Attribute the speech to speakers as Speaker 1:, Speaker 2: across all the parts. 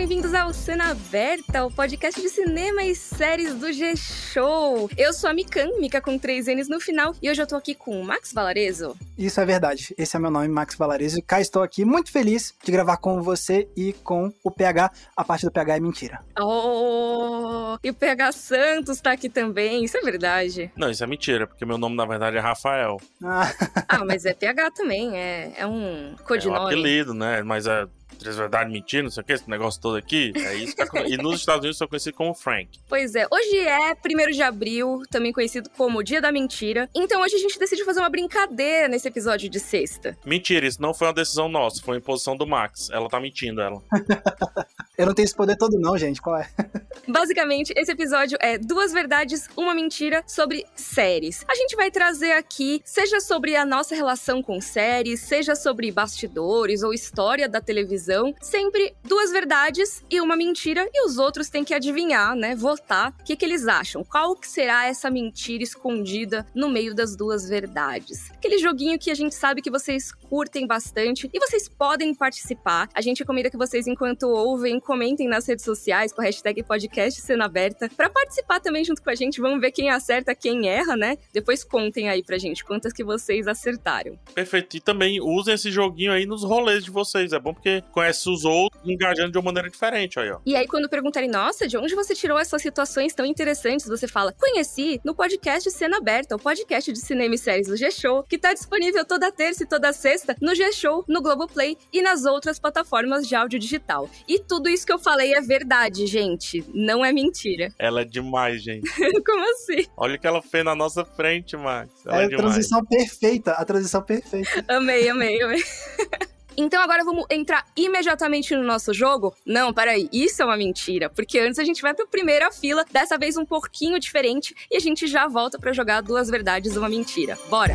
Speaker 1: Bem-vindos ao Cena Aberta, o podcast de cinema e séries do G-Show. Eu sou a Mikan, Mika com três N's no final, e hoje eu tô aqui com o Max Valarezo.
Speaker 2: Isso é verdade. Esse é meu nome, Max Valarezo, e cá estou aqui muito feliz de gravar com você e com o PH. A parte do PH é mentira.
Speaker 1: Oh, e o PH Santos tá aqui também, isso é verdade.
Speaker 3: Não, isso é mentira, porque meu nome na verdade é Rafael.
Speaker 2: Ah,
Speaker 1: Ah, mas é PH também, é, é um
Speaker 3: É um
Speaker 1: codinome.
Speaker 3: apelido, né? Mas é três verdade, mentira, não sei o que, esse negócio todo aqui. É isso que é con- E nos Estados Unidos eu sou conhecido como Frank.
Speaker 1: Pois é, hoje é 1 de abril, também conhecido como Dia da Mentira. Então hoje a gente decidiu fazer uma brincadeira nesse episódio de sexta.
Speaker 3: Mentira, isso não foi uma decisão nossa, foi uma imposição do Max. Ela tá mentindo, ela.
Speaker 2: eu não tenho esse poder todo não, gente. Qual é?
Speaker 1: Basicamente, esse episódio é duas verdades, uma mentira sobre séries. A gente vai trazer aqui, seja sobre a nossa relação com séries, seja sobre bastidores ou história da televisão, sempre duas verdades e uma mentira, e os outros têm que adivinhar, né? Votar o que, que eles acham. Qual que será essa mentira escondida no meio das duas verdades? Aquele joguinho que a gente sabe que vocês curtem bastante e vocês podem participar. A gente recomenda que vocês, enquanto ouvem, comentem nas redes sociais com a hashtag podcast cena aberta para participar também junto com a gente. Vamos ver quem acerta, quem erra, né? Depois contem aí pra gente quantas que vocês acertaram.
Speaker 3: Perfeito. E também usem esse joguinho aí nos rolês de vocês. É bom porque conhece os outros engajando de uma maneira diferente, aí, ó.
Speaker 1: E aí, quando perguntarem, nossa, de onde você tirou essas situações tão interessantes? Você fala, conheci no podcast Cena Aberta, o podcast de cinema e séries do G-Show, que tá disponível toda terça e toda sexta no G-Show, no Globoplay e nas outras plataformas de áudio digital. E tudo isso que eu falei é verdade, gente. Não é mentira.
Speaker 3: Ela é demais, gente.
Speaker 1: Como assim?
Speaker 3: Olha o que ela fez na nossa frente, Max. Ela
Speaker 2: É
Speaker 3: é,
Speaker 2: a
Speaker 3: demais.
Speaker 2: transição perfeita, a transição perfeita.
Speaker 1: Amei, amei, amei. Então agora vamos entrar imediatamente no nosso jogo? Não, peraí, isso é uma mentira, porque antes a gente vai pra primeira fila, dessa vez um pouquinho diferente, e a gente já volta pra jogar duas verdades e uma mentira. Bora!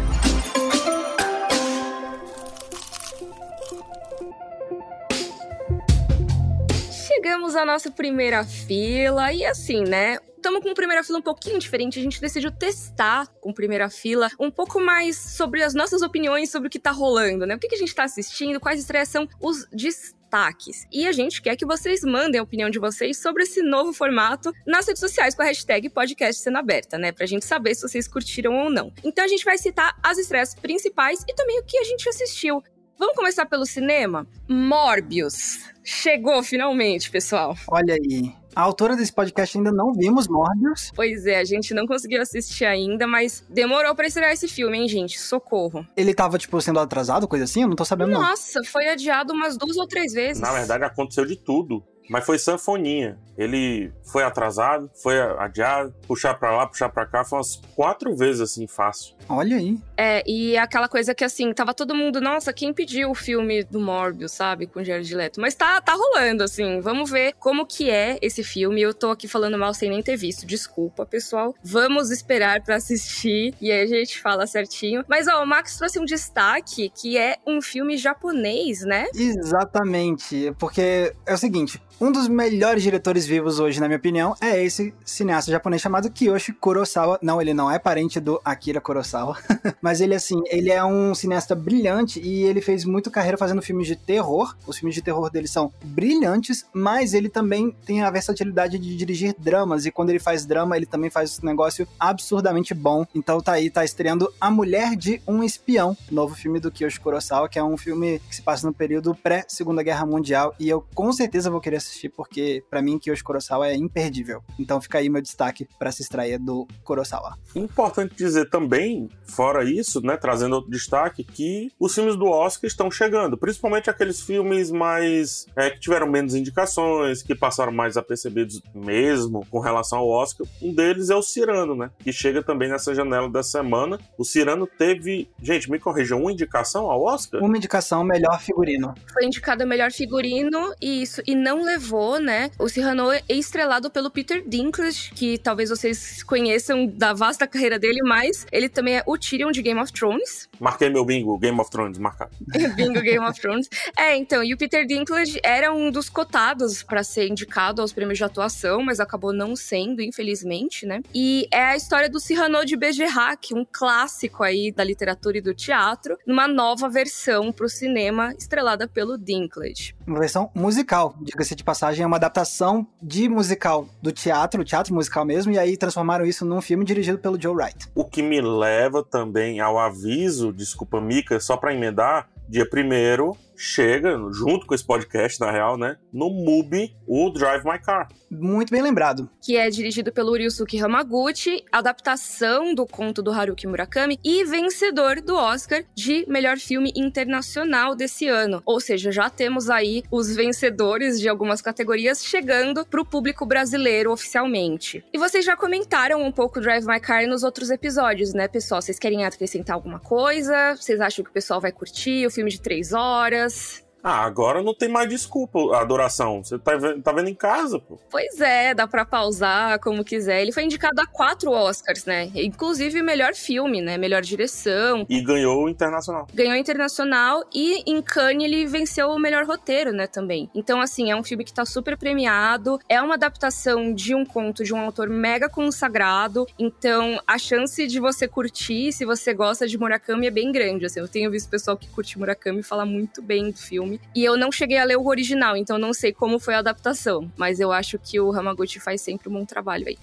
Speaker 1: Chegamos à nossa primeira fila, e assim, né? Estamos com primeira fila um pouquinho diferente. A gente decidiu testar com primeira fila um pouco mais sobre as nossas opiniões sobre o que tá rolando, né? O que, que a gente tá assistindo, quais estreias são os destaques. E a gente quer que vocês mandem a opinião de vocês sobre esse novo formato nas redes sociais com a hashtag podcast sendo aberta, né? Pra gente saber se vocês curtiram ou não. Então a gente vai citar as estreias principais e também o que a gente assistiu. Vamos começar pelo cinema? Morbius. Chegou finalmente, pessoal.
Speaker 2: Olha aí. A autora desse podcast ainda não vimos Morbius.
Speaker 1: Pois é, a gente não conseguiu assistir ainda, mas demorou pra estrear esse filme, hein, gente? Socorro.
Speaker 2: Ele tava, tipo, sendo atrasado, coisa assim? Eu não tô sabendo, não.
Speaker 1: Nossa, foi adiado umas duas ou três vezes.
Speaker 3: Na verdade, aconteceu de tudo. Mas foi sanfoninha. Ele foi atrasado, foi adiado, puxar pra lá, puxar pra cá. Foi umas quatro vezes assim, fácil.
Speaker 2: Olha aí.
Speaker 1: É, e aquela coisa que assim, tava todo mundo, nossa, quem pediu o filme do Morbius, sabe? Com Jared Leto. Mas tá, tá rolando, assim. Vamos ver como que é esse filme. Eu tô aqui falando mal sem nem ter visto. Desculpa, pessoal. Vamos esperar pra assistir e aí a gente fala certinho. Mas, ó, o Max trouxe um destaque que é um filme japonês, né?
Speaker 2: Exatamente. Porque é o seguinte: um dos melhores diretores vivos hoje, na minha opinião, é esse cineasta japonês chamado Kiyoshi Kurosawa. Não, ele não é parente do Akira Kurosawa. Mas ele, assim, ele é um cineasta brilhante e ele fez muito carreira fazendo filmes de terror. Os filmes de terror dele são brilhantes, mas ele também tem a versatilidade de dirigir dramas. E quando ele faz drama, ele também faz um negócio absurdamente bom. Então tá aí, tá estreando A Mulher de um Espião, novo filme do Kiyoshi Kurosawa, que é um filme que se passa no período pré-Segunda Guerra Mundial. E eu com certeza vou querer assistir, porque pra mim Kiyoshi Kurosawa é imperdível. Então fica aí meu destaque pra se extrair do Kurosawa.
Speaker 3: Importante dizer também, fora isso, né, trazendo outro destaque, que os filmes do Oscar estão chegando, principalmente aqueles filmes mais é, que tiveram menos indicações, que passaram mais apercebidos mesmo com relação ao Oscar. Um deles é o Cirano, né, que chega também nessa janela da semana. O Cirano teve, gente, me corrija, uma indicação ao Oscar?
Speaker 2: Uma indicação, melhor figurino.
Speaker 1: Foi indicado melhor figurino e isso e não levou, né? O Cyrano é estrelado pelo Peter Dinklage, que talvez vocês conheçam da vasta carreira dele, mas ele também é o Tyrion de Game of Thrones.
Speaker 3: Marquei meu bingo, Game of Thrones, marcado.
Speaker 1: Bingo Game of Thrones. É, então, e o Peter Dinklage era um dos cotados pra ser indicado aos prêmios de atuação, mas acabou não sendo, infelizmente, né? E é a história do Cyrano de Bergerac, um clássico aí da literatura e do teatro, numa nova versão pro cinema, estrelada pelo Dinklage.
Speaker 2: Uma versão musical, diga-se de passagem, é uma adaptação de musical do teatro, teatro musical mesmo, e aí transformaram isso num filme dirigido pelo Joe Wright.
Speaker 3: O que me leva também ao aviso, desculpa, Mika, só para emendar, dia primeiro chega, junto com esse podcast, na real, né? No MUBI, o Drive My Car.
Speaker 2: Muito bem lembrado.
Speaker 1: Que é dirigido pelo Ryusuke Hamaguchi, adaptação do conto do Haruki Murakami e vencedor do Oscar de melhor filme internacional desse ano. Ou seja, já temos aí os vencedores de algumas categorias chegando para o público brasileiro oficialmente. E vocês já comentaram um pouco Drive My Car nos outros episódios, né, pessoal? Vocês querem acrescentar alguma coisa? Vocês acham que o pessoal vai curtir o filme de três horas? Adiós.
Speaker 3: Ah, agora não tem mais desculpa a adoração. Você tá, tá vendo em casa, pô.
Speaker 1: Pois é, dá pra pausar como quiser. Ele foi indicado a quatro Oscars, né? Inclusive melhor filme, né? Melhor direção.
Speaker 3: E ganhou o internacional.
Speaker 1: Ganhou internacional e em Cannes ele venceu o melhor roteiro, né? Também. Então, assim, é um filme que tá super premiado. É uma adaptação de um conto de um autor mega consagrado. Então, a chance de você curtir, se você gosta de Murakami, é bem grande. Assim, eu tenho visto pessoal que curte Murakami falar muito bem do filme E eu não cheguei a ler o original, então não sei como foi a adaptação. Mas eu acho que o Hamaguchi faz sempre um bom trabalho aí.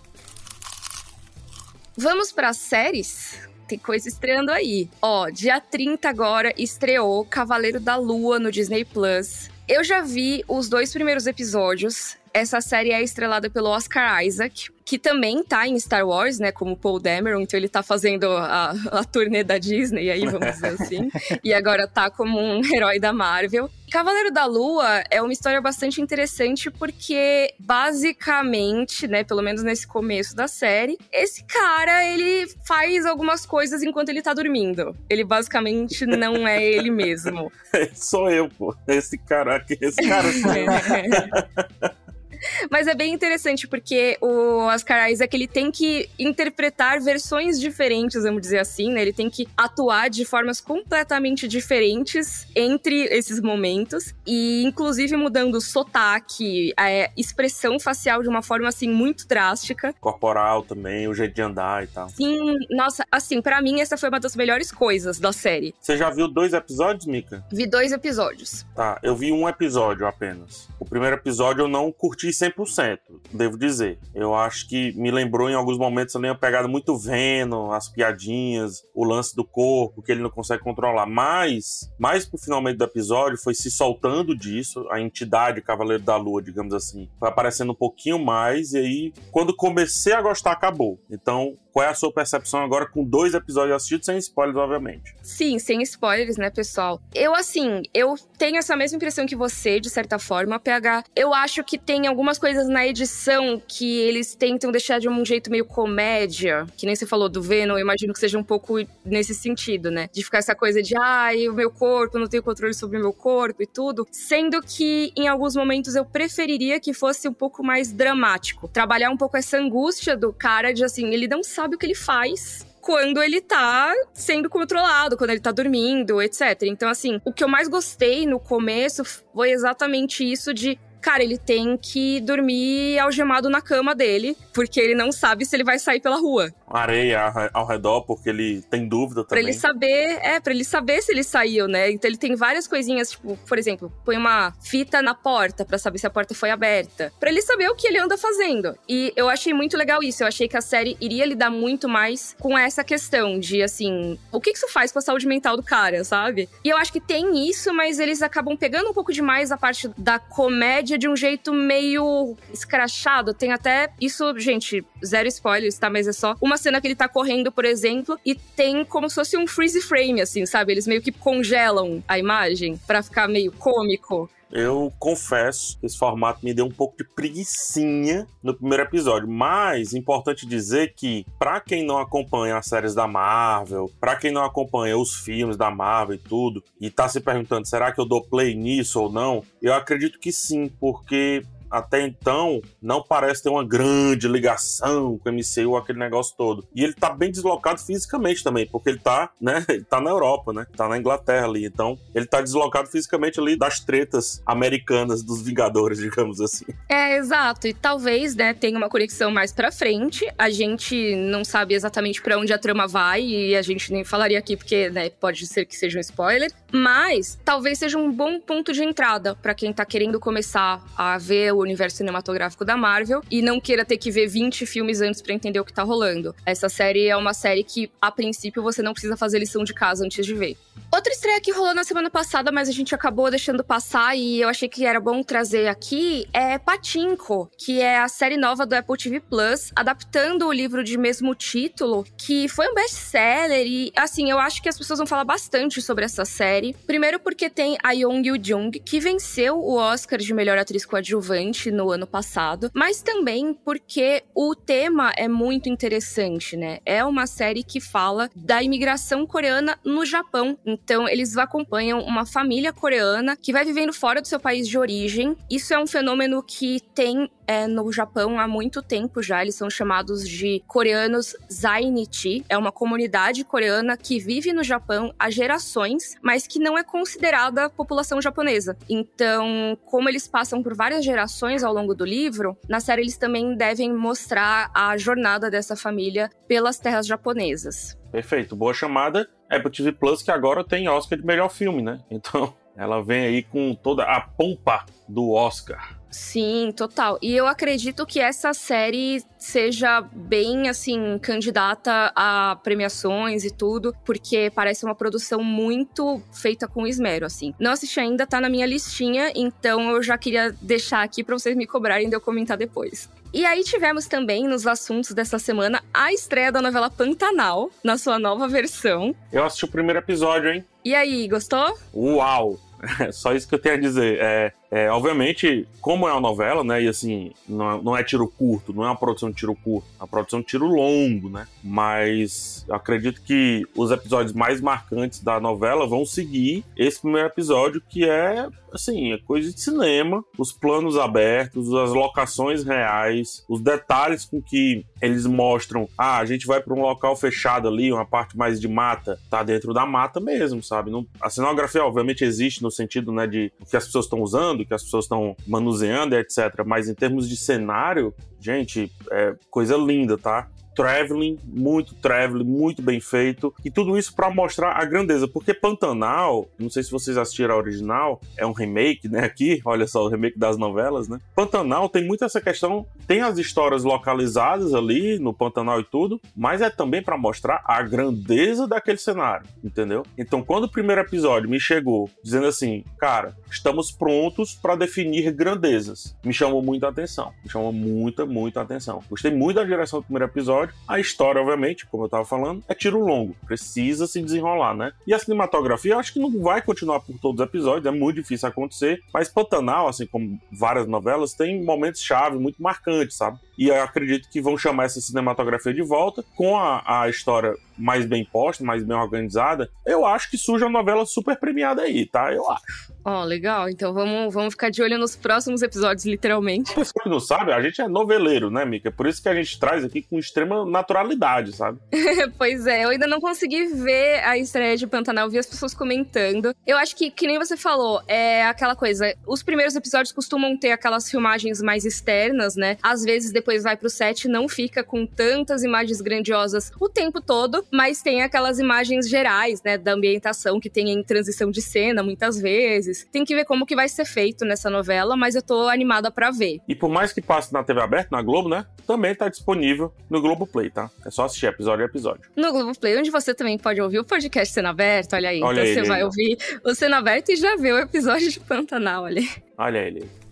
Speaker 1: Vamos para séries? Tem coisa estreando aí. Ó, dia 30 agora estreou Cavaleiro da Lua no Disney Plus. Eu já vi os dois primeiros episódios. Essa série é estrelada pelo Oscar Isaac, que também tá em Star Wars, né, como Paul Dameron, então ele tá fazendo a, a turnê da Disney aí, vamos dizer assim, e agora tá como um herói da Marvel. Cavaleiro da Lua é uma história bastante interessante porque basicamente, né, pelo menos nesse começo da série, esse cara, ele faz algumas coisas enquanto ele tá dormindo. Ele basicamente não é ele mesmo.
Speaker 3: Sou eu, pô. Esse cara aqui, esse cara.
Speaker 1: É. Mas é bem interessante porque o Oscar Isaac ele tem que interpretar versões diferentes, vamos dizer assim, né? Ele tem que atuar de formas completamente diferentes entre esses momentos e inclusive mudando o sotaque, a expressão facial de uma forma assim muito drástica.
Speaker 3: Corporal também, o jeito de andar e tal.
Speaker 1: Sim, nossa, assim, para mim essa foi uma das melhores coisas da série.
Speaker 3: Você já viu dois episódios, Mika?
Speaker 1: Vi dois episódios.
Speaker 3: Tá, eu vi um episódio apenas. O primeiro episódio eu não curti 100%, devo dizer. Eu acho que me lembrou em alguns momentos ali uma pegada muito Venom, as piadinhas, o lance do corpo que ele não consegue controlar. Mas, mais pro finalmente do episódio, foi se soltando disso, a entidade Cavaleiro da Lua, digamos assim, foi aparecendo um pouquinho mais, e aí, quando comecei a gostar, acabou. Então, qual é a sua percepção agora com dois episódios assistidos, sem spoilers, obviamente?
Speaker 1: Sim, sem spoilers, né, pessoal? Eu, assim, eu tenho essa mesma impressão que você, de certa forma, PH. Eu acho que tem algumas coisas na edição que eles tentam deixar de um jeito meio comédia, que nem você falou do Venom, eu imagino que seja um pouco nesse sentido, né? De ficar essa coisa de, ai, o meu corpo, não tenho controle sobre o meu corpo e tudo. Sendo que, em alguns momentos, eu preferiria que fosse um pouco mais dramático. Trabalhar um pouco essa angústia do cara de, assim, ele não sabe sabe o que ele faz quando ele tá sendo controlado, quando ele tá dormindo, etc. Então, assim, o que eu mais gostei no começo foi exatamente isso de cara, ele tem que dormir algemado na cama dele, porque ele não sabe se ele vai sair pela rua.
Speaker 3: Areia ao redor, porque ele tem dúvida também.
Speaker 1: Pra ele saber, é, pra ele saber se ele saiu, né? Então ele tem várias coisinhas, tipo, por exemplo, põe uma fita na porta para saber se a porta foi aberta. para ele saber o que ele anda fazendo. E eu achei muito legal isso. Eu achei que a série iria lidar muito mais com essa questão de, assim, o que isso faz com a saúde mental do cara, sabe? E eu acho que tem isso, mas eles acabam pegando um pouco demais a parte da comédia de um jeito meio escrachado. Tem até isso, gente, zero spoilers, tá? Mas é só uma cena que ele tá correndo, por exemplo, e tem como se fosse um freeze frame, assim, sabe? Eles meio que congelam a imagem para ficar meio cômico.
Speaker 3: Eu confesso que esse formato me deu um pouco de preguiçinha no primeiro episódio, mas importante dizer que para quem não acompanha as séries da Marvel, para quem não acompanha os filmes da Marvel e tudo, e tá se perguntando, será que eu dou play nisso ou não? Eu acredito que sim, porque até então não parece ter uma grande ligação com o MCU, aquele negócio todo. E ele tá bem deslocado fisicamente também, porque ele tá, né, ele tá na Europa, né? Tá na Inglaterra ali. Então, ele tá deslocado fisicamente ali das tretas americanas dos Vingadores, digamos assim.
Speaker 1: É, exato. E talvez, né, tenha uma conexão mais pra frente. A gente não sabe exatamente para onde a trama vai e a gente nem falaria aqui porque, né, pode ser que seja um spoiler. Mas talvez seja um bom ponto de entrada para quem tá querendo começar a ver o universo cinematográfico da Marvel e não queira ter que ver 20 filmes antes para entender o que tá rolando. Essa série é uma série que, a princípio, você não precisa fazer lição de casa antes de ver. Outra estreia que rolou na semana passada, mas a gente acabou deixando passar e eu achei que era bom trazer aqui, é Patinko, que é a série nova do Apple TV Plus, adaptando o livro de mesmo título, que foi um best-seller e, assim, eu acho que as pessoas vão falar bastante sobre essa série. Primeiro porque tem a Yong Yoo-jung, que venceu o Oscar de melhor atriz coadjuvante no ano passado, mas também porque o tema é muito interessante, né? É uma série que fala da imigração coreana no Japão. Então, eles acompanham uma família coreana que vai vivendo fora do seu país de origem. Isso é um fenômeno que tem é, no Japão há muito tempo já. Eles são chamados de coreanos Zainichi. É uma comunidade coreana que vive no Japão há gerações, mas que não é considerada população japonesa. Então, como eles passam por várias gerações ao longo do livro, na série eles também devem mostrar a jornada dessa família pelas terras japonesas.
Speaker 3: Perfeito, boa chamada. Apple TV Plus que agora tem Oscar de melhor filme, né? Então, ela vem aí com toda a pompa do Oscar.
Speaker 1: Sim, total. E eu acredito que essa série seja bem, assim, candidata a premiações e tudo, porque parece uma produção muito feita com esmero, assim. Não assisti ainda, tá na minha listinha, então eu já queria deixar aqui pra vocês me cobrarem de eu comentar depois. E aí tivemos também nos assuntos dessa semana a estreia da novela Pantanal, na sua nova versão.
Speaker 3: Eu assisti o primeiro episódio, hein?
Speaker 1: E aí, gostou?
Speaker 3: Uau! Só isso que eu tenho a dizer. É, é, obviamente, como é uma novela, né? E assim, não é, não é, tiro curto, não é uma produção de tiro curto, é uma produção de tiro longo, né? Mas acredito que os episódios mais marcantes da novela vão seguir esse primeiro episódio, que é, assim, é coisa de cinema, os planos abertos, as locações reais, os detalhes com que eles mostram. Ah, a gente vai para um local fechado ali, uma parte mais de mata, tá dentro da mata mesmo, sabe? Não, a cenografia, obviamente, existe no sentido, né, de o que as pessoas estão usando que as pessoas estão manuseando, etc. Mas em termos de cenário, gente, é coisa linda, tá? Traveling, muito traveling, muito bem feito. E tudo isso para mostrar a grandeza. Porque Pantanal, não sei se vocês assistiram a original, é um remake, né? Aqui, olha só, o remake das novelas, né? Pantanal tem muito essa questão, tem as histórias localizadas ali no Pantanal e tudo, mas é também para mostrar a grandeza daquele cenário, entendeu? Então, quando o primeiro episódio me chegou dizendo assim, cara, estamos prontos para definir grandezas, me chamou muita atenção. Me chamou muita, muita atenção. Gostei muito da direção do primeiro episódio episódio. A história, obviamente, como eu tava falando, é tiro longo. Precisa se desenrolar, né? E a cinematografia, eu acho que não vai continuar por todos os episódios, é muito difícil acontecer. Mas Pantanal, assim como várias novelas, tem momentos-chave muito marcantes, sabe? E eu acredito que vão chamar essa cinematografia de volta com a, a história mais bem posta, mais bem organizada. Eu acho que surge uma novela super premiada aí, tá? Eu acho.
Speaker 1: Ó, oh, legal. Então vamos, vamos ficar de olho nos próximos episódios, literalmente.
Speaker 3: Pessoa que não sabe, a gente é noveleiro, né, Mica? Por isso que a gente traz aqui com extrema naturalidade, sabe?
Speaker 1: pois é, eu ainda não consegui ver a estreia de Pantanal, vi as pessoas comentando. Eu acho que, que nem você falou, é aquela coisa. Os primeiros episódios costumam ter aquelas filmagens mais externas, né? Às vezes depois vai pro set não fica com tantas imagens grandiosas o tempo todo, mas tem aquelas imagens gerais, né, da ambientação que tem em transição de cena muitas vezes. Tem que ver como que vai ser feito nessa novela, mas eu tô animada para ver.
Speaker 3: E por mais que passe na TV aberta, na Globo, né, também tá disponível no Globo Play, tá? É só assistir episódio a episódio.
Speaker 1: No Globo Play, onde você também pode ouvir o podcast Cena Aberta, olha aí. Olha então você vai aí, ouvir o Cena Aberta e já vê o episódio de Pantanal, olha aí.
Speaker 3: Olha ele.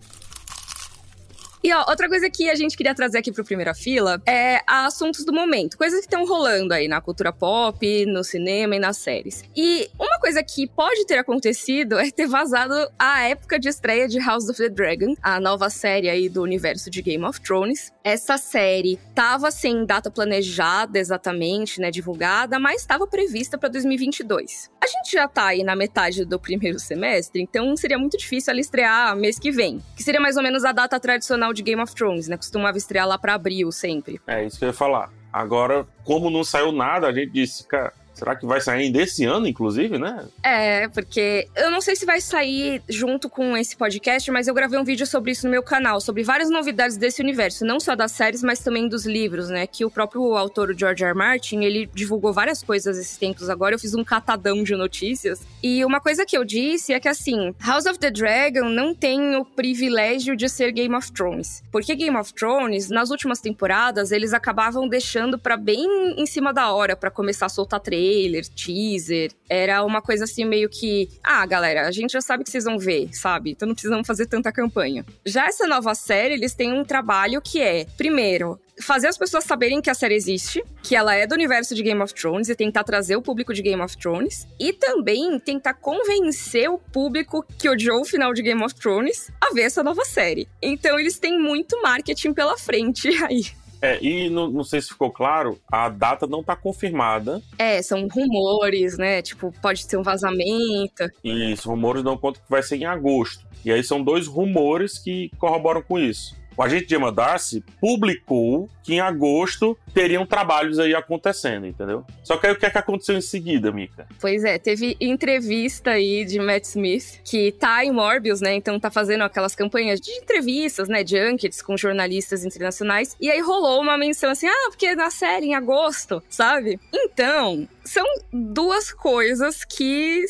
Speaker 1: E ó, outra coisa que a gente queria trazer aqui pro Primeira Fila é assuntos do momento, coisas que estão rolando aí na cultura pop, no cinema e nas séries. E uma coisa que pode ter acontecido é ter vazado a época de estreia de House of the Dragon, a nova série aí do universo de Game of Thrones. Essa série tava sem data planejada exatamente, né, divulgada, mas estava prevista para 2022. a gente já tá aí na metade do primeiro semestre, então seria muito difícil ela estrear mês que vem. Que seria mais ou menos a data tradicional de Game of Thrones, né? Costumava estrear lá pra abril sempre.
Speaker 3: É isso que eu ia falar. Agora, como não saiu nada, a gente disse, cara, Será que vai sair desse ano, inclusive, né?
Speaker 1: É, porque eu não sei se vai sair junto com esse podcast, mas eu gravei um vídeo sobre isso no meu canal, sobre várias novidades desse universo, não só das séries, mas também dos livros, né? Que o próprio autor, George R. R. Martin, ele divulgou várias coisas esses tempos agora. Eu fiz um catadão de notícias. E uma coisa que eu disse é que, assim, House of the Dragon não tem o privilégio de ser Game of Thrones. Porque Game of Thrones, nas últimas temporadas, eles acabavam deixando para bem em cima da hora, para começar a soltar trailer trailer, teaser. Era uma coisa assim meio que, ah, galera, a gente já sabe que vocês vão ver, sabe? Então não precisamos fazer tanta campanha. Já essa nova série, eles têm um trabalho que é, primeiro, fazer as pessoas saberem que a série existe, que ela é do universo de Game of Thrones e tentar trazer o público de Game of Thrones. E também tentar convencer o público que odiou o final de Game of Thrones a ver essa nova série. Então eles têm muito marketing pela frente aí.
Speaker 3: É, e não, não, sei se ficou claro, a data não tá confirmada.
Speaker 1: É, são rumores, né? Tipo, pode ser um vazamento.
Speaker 3: Isso, rumores dão conta que vai ser em agosto. E aí são dois rumores que corroboram com isso o agente de Emma Darcy publicou que em agosto teriam trabalhos aí acontecendo, entendeu? Só que aí o que é que aconteceu em seguida, Mika?
Speaker 1: Pois é, teve entrevista aí de Matt Smith, que tá em Morbius, né? Então tá fazendo aquelas campanhas de entrevistas, né? Junkets com jornalistas internacionais. E aí rolou uma menção assim, ah, porque na série em agosto, sabe? Então, são duas coisas que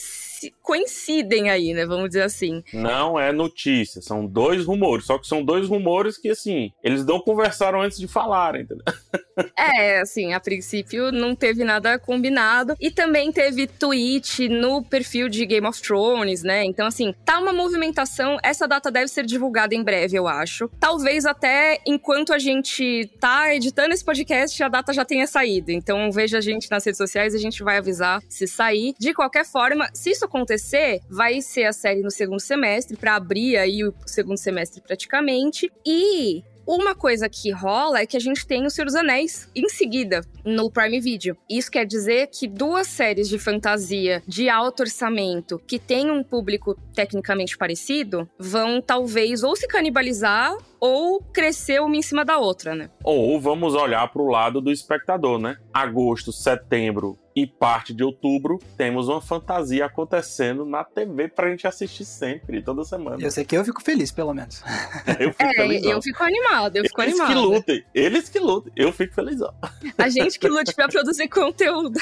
Speaker 1: coincidem aí, né? Vamos dizer assim.
Speaker 3: Não é notícia, são dois rumores. Só que são dois rumores que, assim, eles não conversaram antes de falar, entendeu?
Speaker 1: É, assim, a princípio não teve nada combinado. E também teve tweet no perfil de Game of Thrones, né? Então, assim, tá uma movimentação. Essa data deve ser divulgada em breve, eu acho. Talvez até enquanto a gente tá editando esse podcast, a data já tenha saído. Então, veja a gente nas redes sociais, a gente vai avisar se sair. De qualquer forma, se isso acontecer, vai ser a série no segundo semestre, para abrir aí o segundo semestre praticamente. E uma coisa que rola é que a gente tem o Senhor dos Anéis em seguida no Prime Video. Isso quer dizer que duas séries de fantasia de alto orçamento que têm um público tecnicamente parecido vão talvez ou se canibalizar ou crescer uma em cima da outra, né?
Speaker 3: Ou vamos olhar para o lado do espectador, né? Agosto, setembro e parte de outubro, temos uma fantasia acontecendo na TV pra gente assistir sempre, toda semana.
Speaker 2: Eu sei que eu fico feliz, pelo menos.
Speaker 1: eu fico é, feliz. Eu fico animado, eu fico
Speaker 3: eles
Speaker 1: animado.
Speaker 3: Eles que lutem, eles que lutem, eu fico feliz. Ó.
Speaker 1: A gente que lute pra produzir conteúdo.